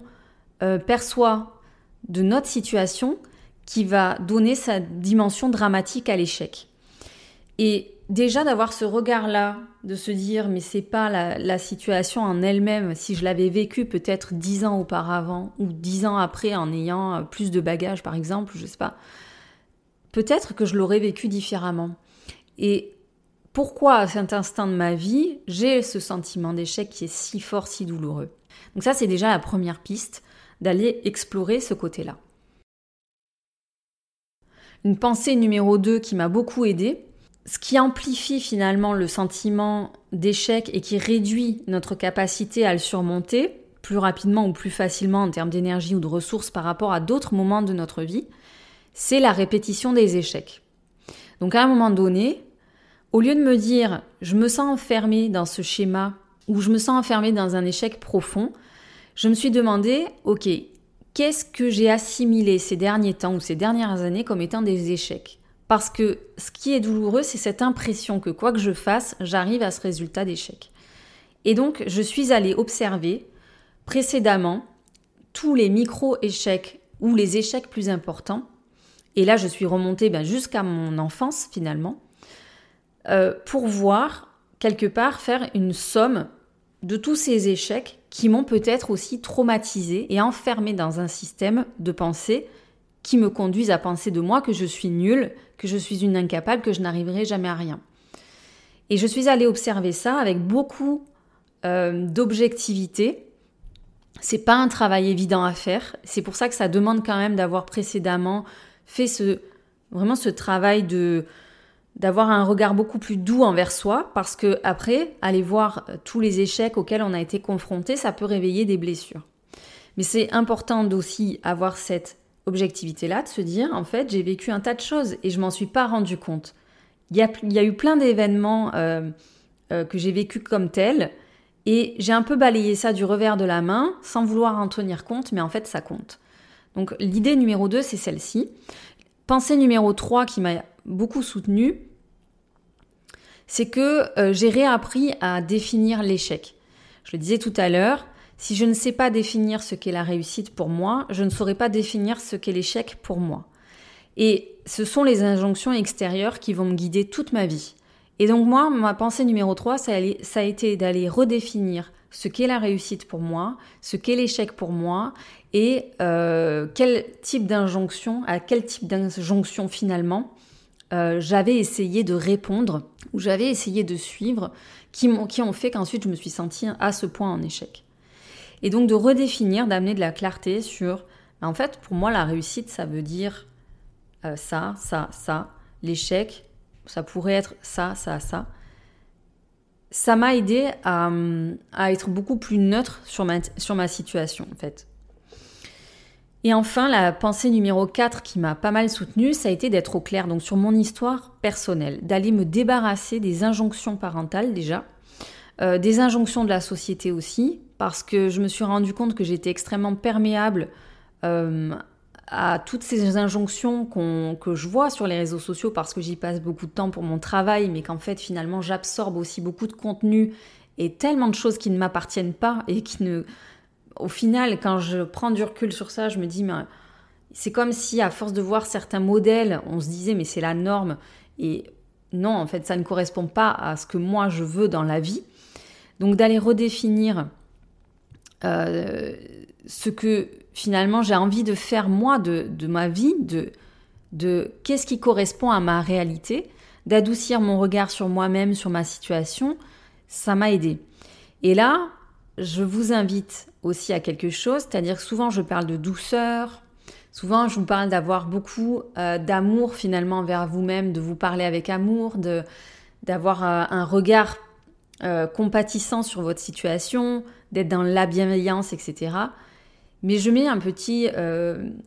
Speaker 1: euh, perçoit de notre situation qui va donner sa dimension dramatique à l'échec. Et déjà d'avoir ce regard-là, de se dire mais c'est pas la, situation en elle-même, si je l'avais vécu peut-être dix ans auparavant ou dix ans après en ayant euh, plus de bagages par exemple, je sais pas, peut-être que je l'aurais vécu différemment. Et pourquoi à cet instant de ma vie j'ai ce sentiment d'échec qui est si fort, si douloureux? Donc ça c'est déjà la première piste d'aller explorer ce côté-là. Une pensée numéro 2 qui m'a beaucoup aidée, ce qui amplifie finalement le sentiment d'échec et qui réduit notre capacité à le surmonter plus rapidement ou plus facilement en termes d'énergie ou de ressources par rapport à d'autres moments de notre vie, c'est la répétition des échecs. Donc à un moment donné, au lieu de me dire je me sens enfermé dans ce schéma ou je me sens enfermé dans un échec profond, je me suis demandé, ok, qu'est-ce que j'ai assimilé ces derniers temps ou ces dernières années comme étant des échecs? Parce que ce qui est douloureux, c'est cette impression que quoi que je fasse, j'arrive à ce résultat d'échec. Et donc, je suis allée observer précédemment tous les micro-échecs ou les échecs plus importants. Et là, je suis remontée ben, jusqu'à mon enfance finalement, euh, pour voir quelque part faire une somme de tous ces échecs qui m'ont peut-être aussi traumatisée et enfermée dans un système de pensée qui me conduisent à penser de moi que je suis nulle, que je suis une incapable, que je n'arriverai jamais à rien. Et je suis allée observer ça avec beaucoup euh, d'objectivité. C'est pas un travail évident à faire. C'est pour ça que ça demande quand même d'avoir précédemment fait ce vraiment ce travail de d'avoir un regard beaucoup plus doux envers soi parce que après aller voir tous les échecs auxquels on a été confronté, ça peut réveiller des blessures. Mais c'est important d'aussi avoir cette objectivité-là, de se dire, en fait, j'ai vécu un tas de choses et je m'en suis pas rendu compte. Il y a, il y a eu plein d'événements euh, euh, que j'ai vécu comme tels et j'ai un peu balayé ça du revers de la main sans vouloir en tenir compte, mais en fait, ça compte. Donc, l'idée numéro 2, c'est celle-ci. Pensée numéro 3 qui m'a beaucoup soutenue, c'est que euh, j'ai réappris à définir l'échec. Je le disais tout à l'heure, si je ne sais pas définir ce qu'est la réussite pour moi, je ne saurais pas définir ce qu'est l'échec pour moi. Et ce sont les injonctions extérieures qui vont me guider toute ma vie. Et donc moi, ma pensée numéro 3, ça, a été d'aller redéfinir ce qu'est la réussite pour moi, ce qu'est l'échec pour moi, et euh, quel type d'injonction, à quel type d'injonction finalement euh, j'avais essayé de répondre, ou j'avais essayé de suivre, qui, qui ont fait qu'ensuite je me suis sentie à ce point en échec. Et donc de redéfinir, d'amener de la clarté sur, bah, en fait, pour moi, la réussite, ça veut dire euh, ça, ça, ça. L'échec, ça pourrait être ça, ça, ça. Ça m'a aidé à, être beaucoup plus neutre sur ma, sur ma situation, en fait. Et enfin, la pensée numéro 4 qui m'a pas mal soutenue, ça a été d'être au clair donc sur mon histoire personnelle, d'aller me débarrasser des injonctions parentales déjà, euh, des injonctions de la société aussi, parce que je me suis rendu compte que j'étais extrêmement perméable euh, à toutes ces injonctions que je vois sur les réseaux sociaux parce que j'y passe beaucoup de temps pour mon travail, mais qu'en fait finalement j'absorbe aussi beaucoup de contenu et tellement de choses qui ne m'appartiennent pas et qui ne au final, quand je prends du recul sur ça, je me dis, mais c'est comme si, à force de voir certains modèles, on se disait, mais c'est la norme. Et non, en fait, ça ne correspond pas à ce que moi je veux dans la vie. Donc d'aller redéfinir euh, ce que finalement j'ai envie de faire moi de, ma vie, de, de qu'est-ce qui correspond à ma réalité, d'adoucir mon regard sur moi-même, sur ma situation, ça m'a aidé. Et là, je vous invite aussi à quelque chose, c'est-à-dire souvent je parle de douceur, souvent je vous parle d'avoir beaucoup euh, d'amour finalement vers vous-même, de vous parler avec amour, de d'avoir euh, un regard compatissant sur votre situation, d'être dans la bienveillance, etc. Mais je mets un petit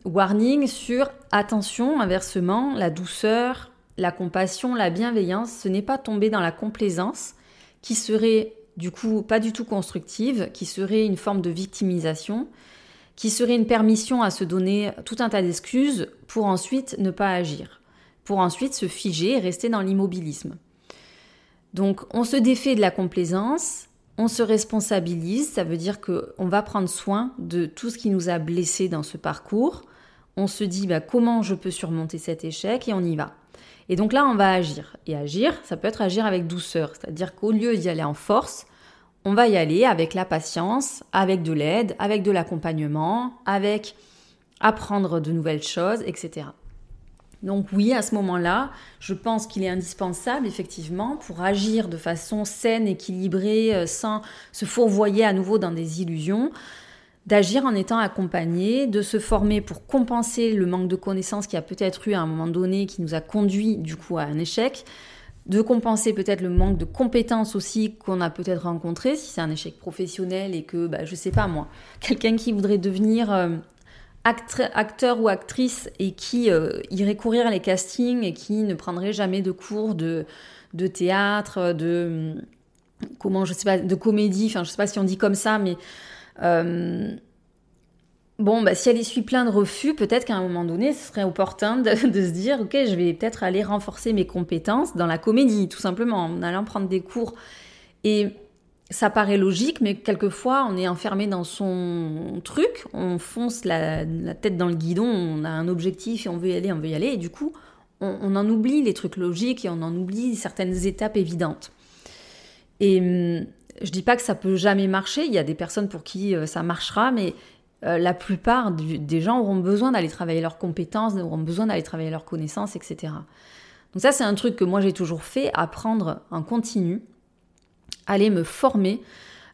Speaker 1: warning sur attention, inversement, la douceur, la compassion, la bienveillance, ce n'est pas tomber dans la complaisance qui serait du coup pas du tout constructive, qui serait une forme de victimisation, qui serait une permission à se donner tout un tas d'excuses pour ensuite ne pas agir, pour ensuite se figer et rester dans l'immobilisme. Donc on se défait de la complaisance, on se responsabilise, ça veut dire qu'on va prendre soin de tout ce qui nous a blessés dans ce parcours, on se dit bah, comment je peux surmonter cet échec et on y va. Et donc là, on va agir. Et agir, ça peut être agir avec douceur. C'est-à-dire qu'au lieu d'y aller en force, on va y aller avec la patience, avec de l'aide, avec de l'accompagnement, avec apprendre de nouvelles choses, etc. Donc oui, à ce moment-là, je pense qu'il est indispensable, effectivement, pour agir de façon saine, équilibrée, euh, sans se fourvoyer à nouveau dans des illusions, d'agir en étant accompagné, de se former pour compenser le manque de connaissances qui a peut-être eu à un moment donné, qui nous a conduit du coup à un échec, de compenser peut-être le manque de compétences aussi qu'on a peut-être rencontré, si c'est un échec professionnel et que, bah, je sais pas moi, quelqu'un qui voudrait devenir euh, acteur ou actrice et qui euh, irait courir les castings et qui ne prendrait jamais de cours de, de théâtre, de comment je sais pas, de comédie, enfin je sais pas si on dit comme ça, mais euh, bon, bah, si elle essuie plein de refus, peut-être qu'à un moment donné, ce serait opportun de, *laughs* se dire, ok, je vais peut-être aller renforcer mes compétences dans la comédie, tout simplement, en allant prendre des cours. Et ça paraît logique, mais quelquefois, on est enfermé dans son truc, on fonce la, tête dans le guidon, on a un objectif et on veut y aller, on veut y aller, et du coup, on, en oublie les trucs logiques et on en oublie certaines étapes évidentes. Et hum, je dis pas que ça peut jamais marcher, il y a des personnes pour qui euh, ça marchera, mais euh, la plupart des gens auront besoin d'aller travailler leurs compétences, auront besoin d'aller travailler leurs connaissances, etc. Donc ça, c'est un truc que moi j'ai toujours fait, apprendre en continu, aller me former.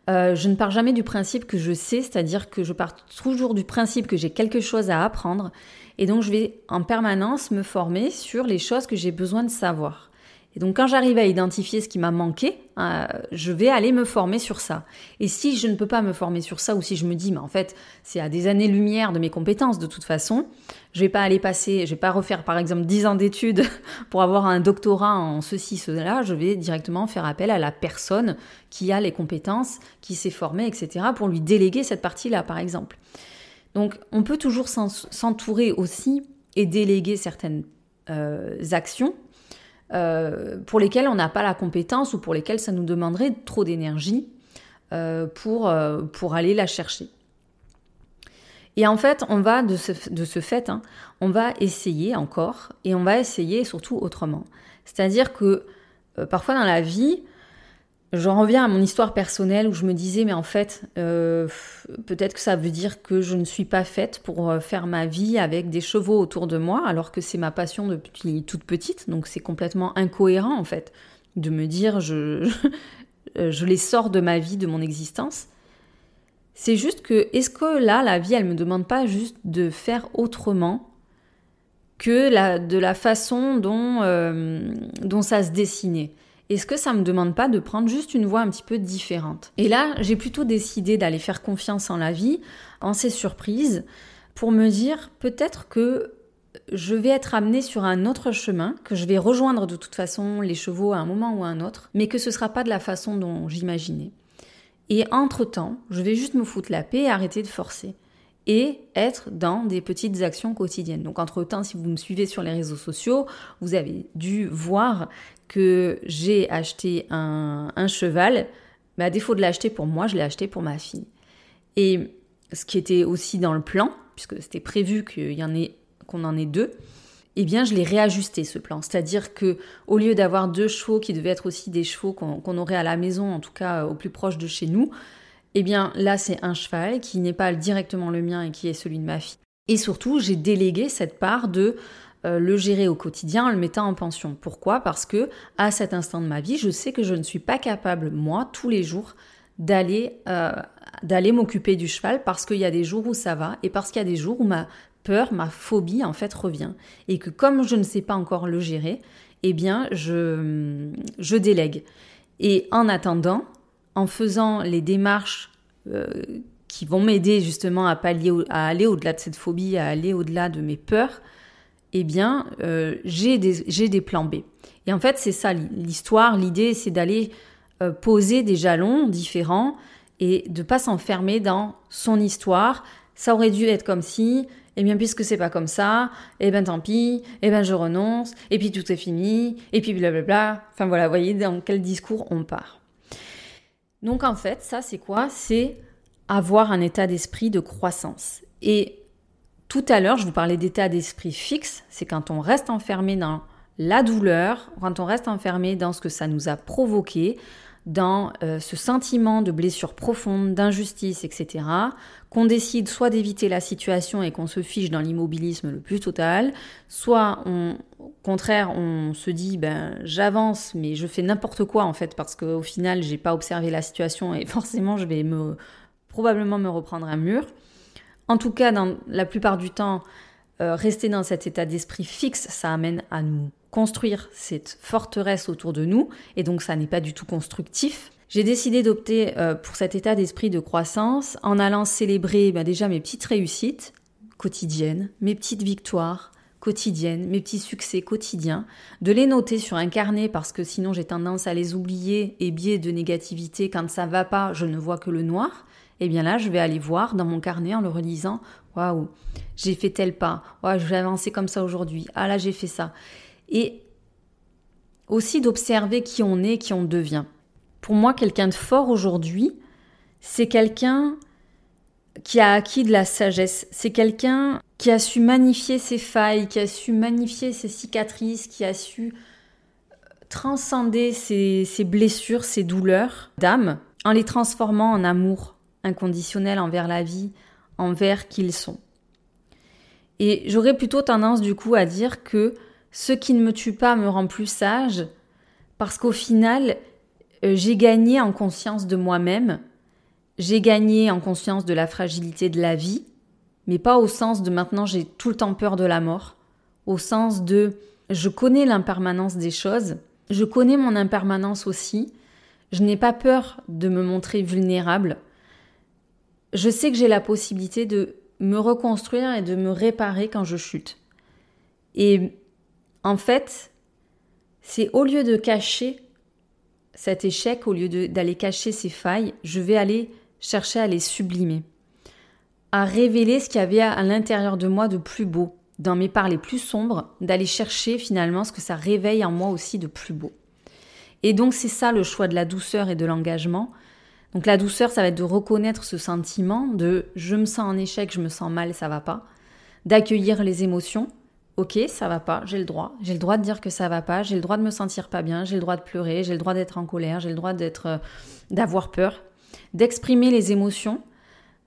Speaker 1: Euh, je ne pars jamais du principe que je sais, c'est-à-dire que je pars toujours du principe que j'ai quelque chose à apprendre, et donc je vais en permanence me former sur les choses que j'ai besoin de savoir. Et donc quand j'arrive à identifier ce qui m'a manqué, euh, je vais aller me former sur ça. Et si je ne peux pas me former sur ça, ou si je me dis, mais en fait, c'est à des années-lumière de mes compétences de toute façon, je vais pas aller passer, je vais pas refaire par exemple 10 ans d'études *laughs* pour avoir un doctorat en ceci, cela, je vais directement faire appel à la personne qui a les compétences, qui s'est formée, etc., pour lui déléguer cette partie-là, par exemple. Donc on peut toujours s'entourer aussi et déléguer certaines euh, actions euh, pour lesquels on n'a pas la compétence ou pour lesquels ça nous demanderait trop d'énergie euh, pour, euh, pour aller la chercher. Et en fait, on va de ce, de ce fait, hein, on va essayer encore et on va essayer surtout autrement. C'est-à-dire que parfois dans la vie, J'en reviens à mon histoire personnelle où je me disais, mais en fait, euh, peut-être que ça veut dire que je ne suis pas faite pour euh, faire ma vie avec des chevaux autour de moi, alors que c'est ma passion depuis toute petite. Donc c'est complètement incohérent, en fait, de me dire, je, je les sors de ma vie, de mon existence. C'est juste que, est-ce que là, la vie, elle me demande pas juste de faire autrement que la, de la façon dont, euh, dont ça se dessinait? Est-ce que ça me demande pas de prendre juste une voie un petit peu différente? Et là, j'ai plutôt décidé d'aller faire confiance en la vie, en ces surprises, pour me dire peut-être que je vais être amenée sur un autre chemin, que je vais rejoindre de toute façon les chevaux à un moment ou à un autre, mais que ce sera pas de la façon dont j'imaginais. Et entre-temps, je vais juste me foutre la paix et arrêter de forcer et être dans des petites actions quotidiennes. Donc entre-temps, si vous me suivez sur les réseaux sociaux, vous avez dû voir que j'ai acheté un, cheval, mais à défaut de l'acheter pour moi, je l'ai acheté pour ma fille. Et ce qui était aussi dans le plan, puisque c'était prévu qu'il y en ait, qu'on en ait deux, eh bien, je l'ai réajusté ce plan. C'est-à-dire que au lieu d'avoir deux chevaux qui devaient être aussi des chevaux qu'on aurait à la maison, en tout cas au plus proche de chez nous, eh bien là, c'est un cheval qui n'est pas directement le mien et qui est celui de ma fille. Et surtout, j'ai délégué cette part de euh, le gérer au quotidien en le mettant en pension. Pourquoi? Parce que à cet instant de ma vie, je sais que je ne suis pas capable, moi, tous les jours, d'aller euh, d'aller m'occuper du cheval parce qu'il y a des jours où ça va et parce qu'il y a des jours où ma peur, ma phobie en fait revient et que comme je ne sais pas encore le gérer, eh bien je, je délègue. Et en attendant, en faisant les démarches euh, qui vont m'aider justement à pallier, à aller au-delà de cette phobie, à aller au-delà de mes peurs, eh bien euh, j'ai des, plans B. Et en fait c'est ça l'histoire, l'idée c'est d'aller euh, poser des jalons différents et de pas s'enfermer dans son histoire. Ça aurait dû être comme si, eh bien puisque c'est pas comme ça, eh ben tant pis, eh ben je renonce, et puis tout est fini, et puis blablabla. Enfin voilà, vous voyez dans quel discours on part. Donc en fait, ça c'est quoi? C'est avoir un état d'esprit de croissance. Et tout à l'heure, je vous parlais d'état d'esprit fixe, c'est quand on reste enfermé dans la douleur, quand on reste enfermé dans ce que ça nous a provoqué, dans euh, ce sentiment de blessure profonde, d'injustice, etc., qu'on décide soit d'éviter la situation et qu'on se fiche dans l'immobilisme le plus total, soit on, au contraire on se dit ben j'avance mais je fais n'importe quoi en fait parce qu'au final j'ai pas observé la situation et *laughs* forcément je vais me probablement me reprendre un mur. En tout cas, dans la plupart du temps, euh, rester dans cet état d'esprit fixe, ça amène à nous construire cette forteresse autour de nous, et donc ça n'est pas du tout constructif. J'ai décidé d'opter euh, pour cet état d'esprit de croissance en allant célébrer bah, déjà mes petites réussites quotidiennes, mes petites victoires quotidiennes, mes petits succès quotidiens, de les noter sur un carnet parce que sinon j'ai tendance à les oublier et biais de négativité. Quand ça va pas, je ne vois que le noir. Et eh bien là, je vais aller voir dans mon carnet en le relisant, waouh, j'ai fait tel pas, waouh, je vais avancer comme ça aujourd'hui, ah là j'ai fait ça et aussi d'observer qui on est, qui on devient. Pour moi, quelqu'un de fort aujourd'hui, c'est quelqu'un qui a acquis de la sagesse, c'est quelqu'un qui a su magnifier ses failles, qui a su magnifier ses cicatrices, qui a su transcender ses, blessures, ses douleurs d'âme, en les transformant en amour inconditionnel envers la vie, envers qui ils sont. Et j'aurais plutôt tendance du coup à dire que ce qui ne me tue pas me rend plus sage, parce qu'au final, euh, j'ai gagné en conscience de moi-même, j'ai gagné en conscience de la fragilité de la vie, mais pas au sens de maintenant j'ai tout le temps peur de la mort, au sens de je connais l'impermanence des choses, je connais mon impermanence aussi, je n'ai pas peur de me montrer vulnérable, je sais que j'ai la possibilité de me reconstruire et de me réparer quand je chute. Et en fait, c'est au lieu de cacher cet échec, au lieu d'aller cacher ces failles, je vais aller chercher à les sublimer, à révéler ce qu'il y avait à, l'intérieur de moi de plus beau, dans mes parts les plus sombres, d'aller chercher finalement ce que ça réveille en moi aussi de plus beau. Et donc c'est ça le choix de la douceur et de l'engagement. Donc la douceur, ça va être de reconnaître ce sentiment de je me sens en échec, je me sens mal, ça va pas, d'accueillir les émotions, Ok, ça va pas, j'ai le droit. J'ai le droit de dire que ça va pas, j'ai le droit de me sentir pas bien, j'ai le droit de pleurer, j'ai le droit d'être en colère, j'ai le droit d'être euh, d'avoir peur, d'exprimer les émotions,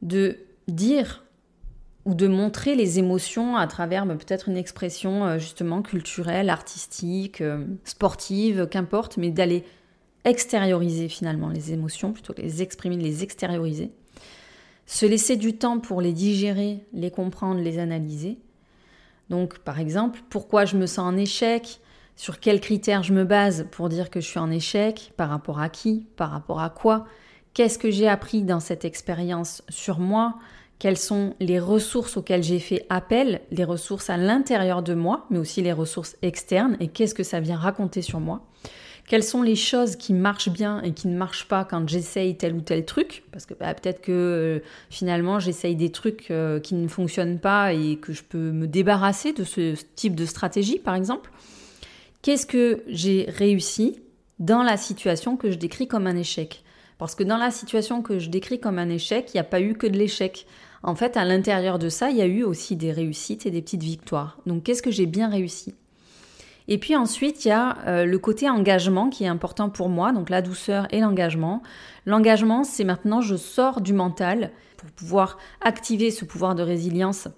Speaker 1: de dire ou de montrer les émotions à travers bah, peut-être une expression euh, justement culturelle, artistique, euh, sportive, qu'importe, mais d'aller extérioriser finalement les émotions, plutôt que les exprimer, les extérioriser. Se laisser du temps pour les digérer, les comprendre, les analyser donc, par exemple, pourquoi je me sens en échec? Sur quels critères je me base pour dire que je suis en échec? Par rapport à qui? Par rapport à quoi? Qu'est-ce que j'ai appris dans cette expérience sur moi? Quelles sont les ressources auxquelles j'ai fait appel? Les ressources à l'intérieur de moi, mais aussi les ressources externes. Et qu'est-ce que ça vient raconter sur moi? Quelles sont les choses qui marchent bien et qui ne marchent pas quand j'essaye tel ou tel truc Parce que bah, peut-être que euh, finalement j'essaye des trucs euh, qui ne fonctionnent pas et que je peux me débarrasser de ce type de stratégie par exemple. Qu'est-ce que j'ai réussi dans la situation que je décris comme un échec? Parce que dans la situation que je décris comme un échec, il n'y a pas eu que de l'échec. en fait, à l'intérieur de ça, il y a eu aussi des réussites et des petites victoires. Donc, qu'est-ce que j'ai bien réussi? Et puis ensuite, il y a euh, le côté engagement qui est important pour moi, donc la douceur et l'engagement. L'engagement, c'est maintenant, je sors du mental pour pouvoir activer ce pouvoir de résilience.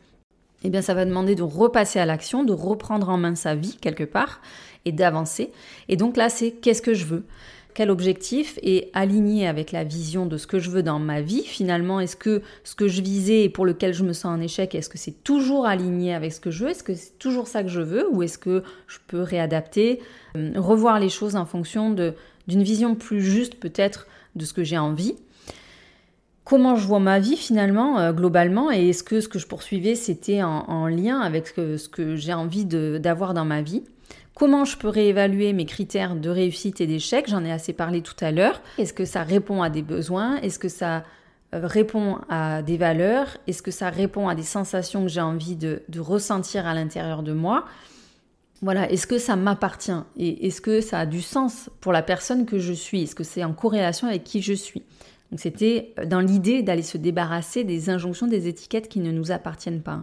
Speaker 1: Eh bien, ça va demander de repasser à l'action, de reprendre en main sa vie quelque part et d'avancer. Et donc là, c'est qu'est-ce que je veux? Quel objectif est aligné avec la vision de ce que je veux dans ma vie finalement Est-ce que ce que je visais et pour lequel je me sens en échec, est-ce que c'est toujours aligné avec ce que je veux Est-ce que c'est toujours ça que je veux Ou est-ce que je peux réadapter, euh, revoir les choses en fonction d'une vision plus juste peut-être de ce que j'ai envie. Comment je vois ma vie finalement, euh, globalement, et est-ce que ce que je poursuivais, c'était en, lien avec ce ce que j'ai envie d'avoir dans ma vie? Comment je peux réévaluer mes critères de réussite et d'échec? J'en ai assez parlé tout à l'heure. Est-ce que ça répond à des besoins? Est-ce que ça euh, répond à des valeurs? Est-ce que ça répond à des sensations que j'ai envie de, ressentir à l'intérieur de moi? Voilà, est-ce que ça m'appartient? Et est-ce que ça a du sens pour la personne que je suis? Est-ce que c'est en corrélation avec qui je suis? Donc c'était dans l'idée d'aller se débarrasser des injonctions, des étiquettes qui ne nous appartiennent pas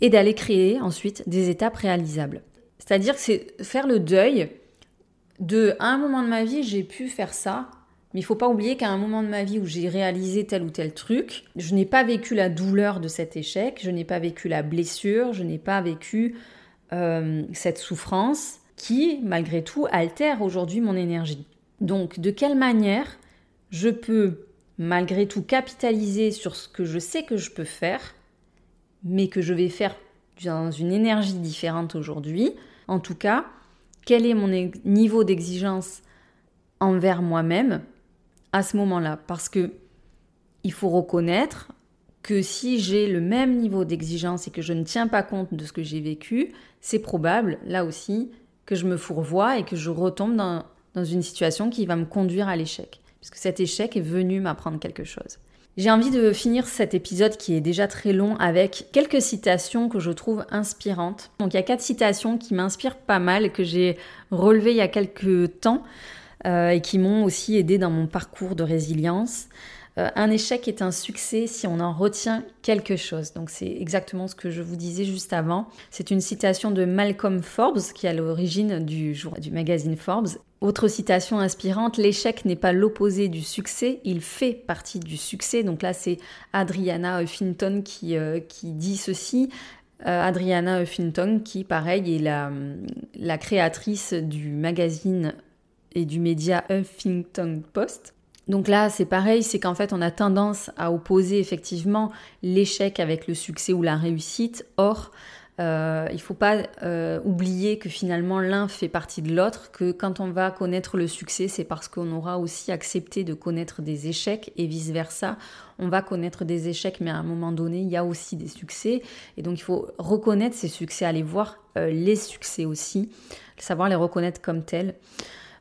Speaker 1: et d'aller créer ensuite des étapes réalisables. C'est-à-dire que c'est faire le deuil de à un moment de ma vie, j'ai pu faire ça, mais il faut pas oublier qu'à un moment de ma vie où j'ai réalisé tel ou tel truc, je n'ai pas vécu la douleur de cet échec, je n'ai pas vécu la blessure, je n'ai pas vécu euh, cette souffrance qui, malgré tout, altère aujourd'hui mon énergie. Donc, de quelle manière je peux, malgré tout, capitaliser sur ce que je sais que je peux faire, mais que je vais faire dans une énergie différente aujourd'hui, en tout cas, quel est mon niveau d'exigence envers moi-même à ce moment-là? Parce que il faut reconnaître que si j'ai le même niveau d'exigence et que je ne tiens pas compte de ce que j'ai vécu, c'est probable, là aussi, que je me fourvoie et que je retombe dans, dans une situation qui va me conduire à l'échec. Puisque cet échec est venu m'apprendre quelque chose. J'ai envie de finir cet épisode qui est déjà très long avec quelques citations que je trouve inspirantes. Donc il y a quatre citations qui m'inspirent pas mal, que j'ai relevées il y a quelques temps euh, et qui m'ont aussi aidé dans mon parcours de résilience. Euh, un échec est un succès si on en retient quelque chose. Donc c'est exactement ce que je vous disais juste avant. C'est une citation de Malcolm Forbes qui est à l'origine du, magazine Forbes. Autre citation inspirante, l'échec n'est pas l'opposé du succès, il fait partie du succès. Donc là c'est Adriana Huffington qui, euh, dit ceci. Euh, Adriana Huffington qui pareil est la, la créatrice du magazine et du média Huffington Post. Donc là, c'est pareil, c'est qu'en fait, on a tendance à opposer effectivement l'échec avec le succès ou la réussite. Or, euh, il faut pas euh, oublier que finalement l'un fait partie de l'autre, que quand on va connaître le succès, c'est parce qu'on aura aussi accepté de connaître des échecs et vice-versa. On va connaître des échecs, mais à un moment donné, il y a aussi des succès. Et donc il faut reconnaître ces succès, aller voir euh, les succès aussi, savoir les reconnaître comme tels.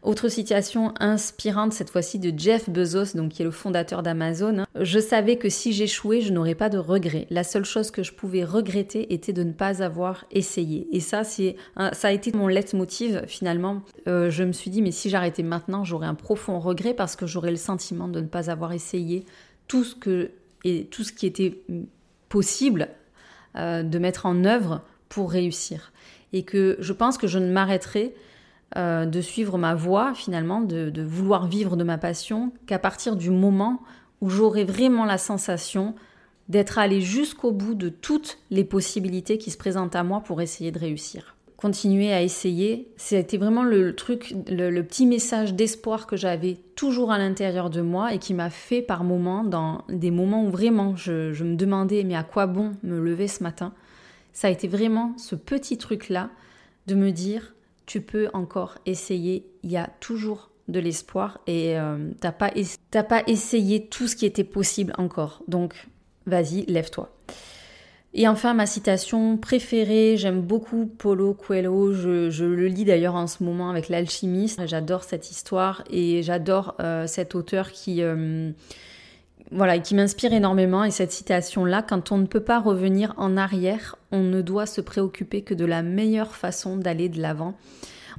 Speaker 1: Autre citation inspirante, cette fois-ci de Jeff Bezos, donc qui est le fondateur d'Amazon. Je savais que si j'échouais, je n'aurais pas de regrets. La seule chose que je pouvais regretter était de ne pas avoir essayé. Et ça, c'est, ça a été mon leitmotiv finalement. Euh, je me suis dit, mais si j'arrêtais maintenant, j'aurais un profond regret parce que j'aurais le sentiment de ne pas avoir essayé tout ce que et tout ce qui était possible euh, de mettre en œuvre pour réussir. Et que je pense que je ne m'arrêterai euh, de suivre ma voie finalement, de, vouloir vivre de ma passion, qu'à partir du moment où j'aurai vraiment la sensation d'être allé jusqu'au bout de toutes les possibilités qui se présentent à moi pour essayer de réussir. Continuer à essayer, c'était vraiment le truc, le, petit message d'espoir que j'avais toujours à l'intérieur de moi et qui m'a fait par moments, dans des moments où vraiment je, je me demandais mais à quoi bon me lever ce matin, ça a été vraiment ce petit truc-là de me dire tu peux encore essayer, il y a toujours de l'espoir et euh, t'as pas, essayé tout ce qui était possible encore. Donc vas-y, lève-toi. Et enfin, ma citation préférée, j'aime beaucoup Paulo Coelho, je, le lis d'ailleurs en ce moment avec l'alchimiste, j'adore cette histoire et j'adore euh, cet auteur qui, euh, voilà, qui m'inspire énormément. Et cette citation-là, quand on ne peut pas revenir en arrière, on ne doit se préoccuper que de la meilleure façon d'aller de l'avant.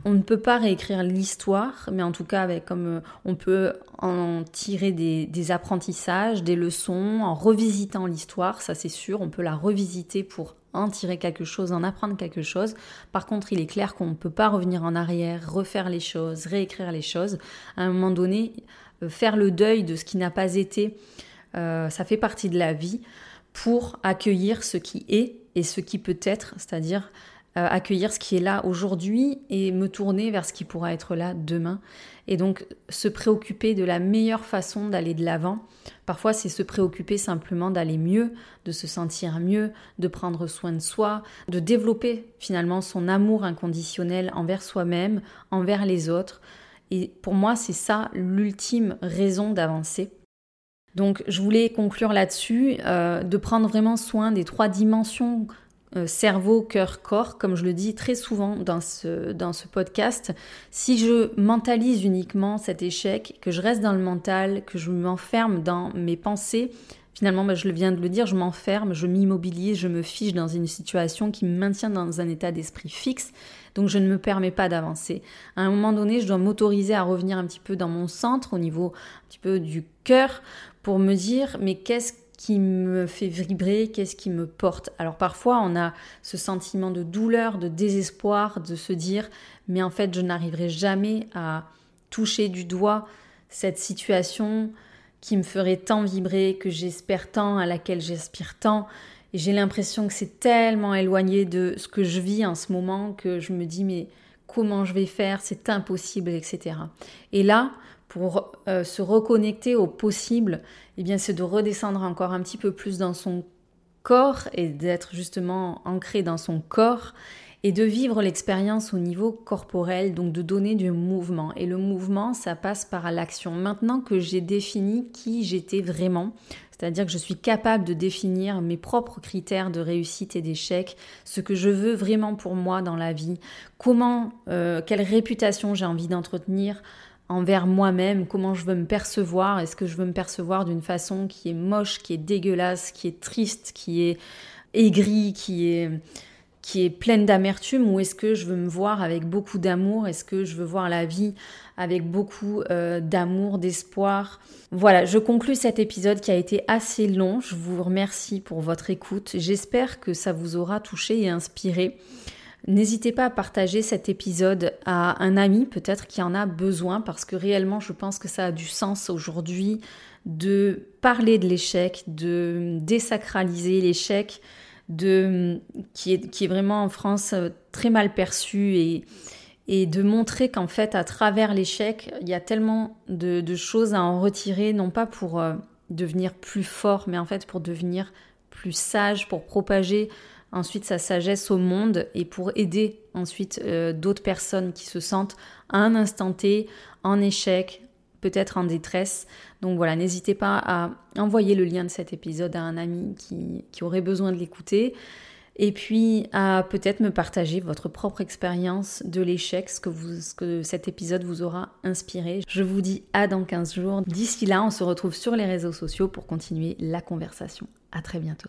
Speaker 1: On ne peut pas réécrire l'histoire, mais en tout cas, comme euh, on peut en tirer des, des apprentissages, des leçons, en revisitant l'histoire, ça c'est sûr, on peut la revisiter pour en tirer quelque chose, en apprendre quelque chose. Par contre, il est clair qu'on ne peut pas revenir en arrière, refaire les choses, réécrire les choses. À un moment donné, faire le deuil de ce qui n'a pas été, euh, ça fait partie de la vie pour accueillir ce qui est et ce qui peut être, c'est-à-dire euh, accueillir ce qui est là aujourd'hui et me tourner vers ce qui pourra être là demain. Et donc se préoccuper de la meilleure façon d'aller de l'avant. Parfois c'est se préoccuper simplement d'aller mieux, de se sentir mieux, de prendre soin de soi, de développer finalement son amour inconditionnel envers soi-même, envers les autres. Et pour moi c'est ça l'ultime raison d'avancer. Donc je voulais conclure là-dessus, euh, de prendre vraiment soin des trois dimensions euh, cerveau, cœur, corps, comme je le dis très souvent dans ce, podcast, si je mentalise uniquement cet échec, que je reste dans le mental, que je m'enferme dans mes pensées, finalement, bah, je viens de le dire, je m'enferme, je m'immobilise, je me fiche dans une situation qui me maintient dans un état d'esprit fixe, donc je ne me permets pas d'avancer. À un moment donné, je dois m'autoriser à revenir un petit peu dans mon centre, au niveau un petit peu du cœur, pour me dire, mais qu'est-ce qui me fait vibrer, qu'est-ce qui me porte? Alors parfois on a ce sentiment de douleur, de désespoir, de se dire mais en fait je n'arriverai jamais à toucher du doigt cette situation qui me ferait tant vibrer, que j'espère tant, à laquelle j'aspire tant. J'ai l'impression que c'est tellement éloigné de ce que je vis en ce moment que je me dis mais comment je vais faire, c'est impossible, etc. Et là, pour euh, se reconnecter au possible, eh bien, c'est de redescendre encore un petit peu plus dans son corps et d'être justement ancré dans son corps et de vivre l'expérience au niveau corporel, donc de donner du mouvement. Et le mouvement, ça passe par l'action. Maintenant que j'ai défini qui j'étais vraiment, c'est-à-dire que je suis capable de définir mes propres critères de réussite et d'échec, ce que je veux vraiment pour moi dans la vie, comment, euh, quelle réputation j'ai envie d'entretenir envers moi-même, comment je veux me percevoir, est-ce que je veux me percevoir d'une façon qui est moche, qui est dégueulasse, qui est triste, qui est aigrie, qui est qui est pleine d'amertume ou est-ce que je veux me voir avec beaucoup d'amour? Est-ce que je veux voir la vie avec beaucoup euh, d'amour, d'espoir? Voilà, je conclus cet épisode qui a été assez long. Je vous remercie pour votre écoute. J'espère que ça vous aura touché et inspiré. N'hésitez pas à partager cet épisode à un ami peut-être qui en a besoin parce que réellement je pense que ça a du sens aujourd'hui de parler de l'échec, de désacraliser l'échec, de qui est, qui est vraiment en France euh, très mal perçu et, et de montrer qu'en fait à travers l'échec il y a tellement de, choses à en retirer non pas pour euh, devenir plus fort mais en fait pour devenir plus sage, pour propager ensuite sa sagesse au monde et pour aider ensuite euh, d'autres personnes qui se sentent à un instant T en échec, peut-être en détresse. Donc voilà, n'hésitez pas à envoyer le lien de cet épisode à un ami qui, qui aurait besoin de l'écouter. Et puis à peut-être me partager votre propre expérience de l'échec, ce que, vous, ce que cet épisode vous aura inspiré. Je vous dis à dans 15 jours. D'ici là, on se retrouve sur les réseaux sociaux pour continuer la conversation. À très bientôt.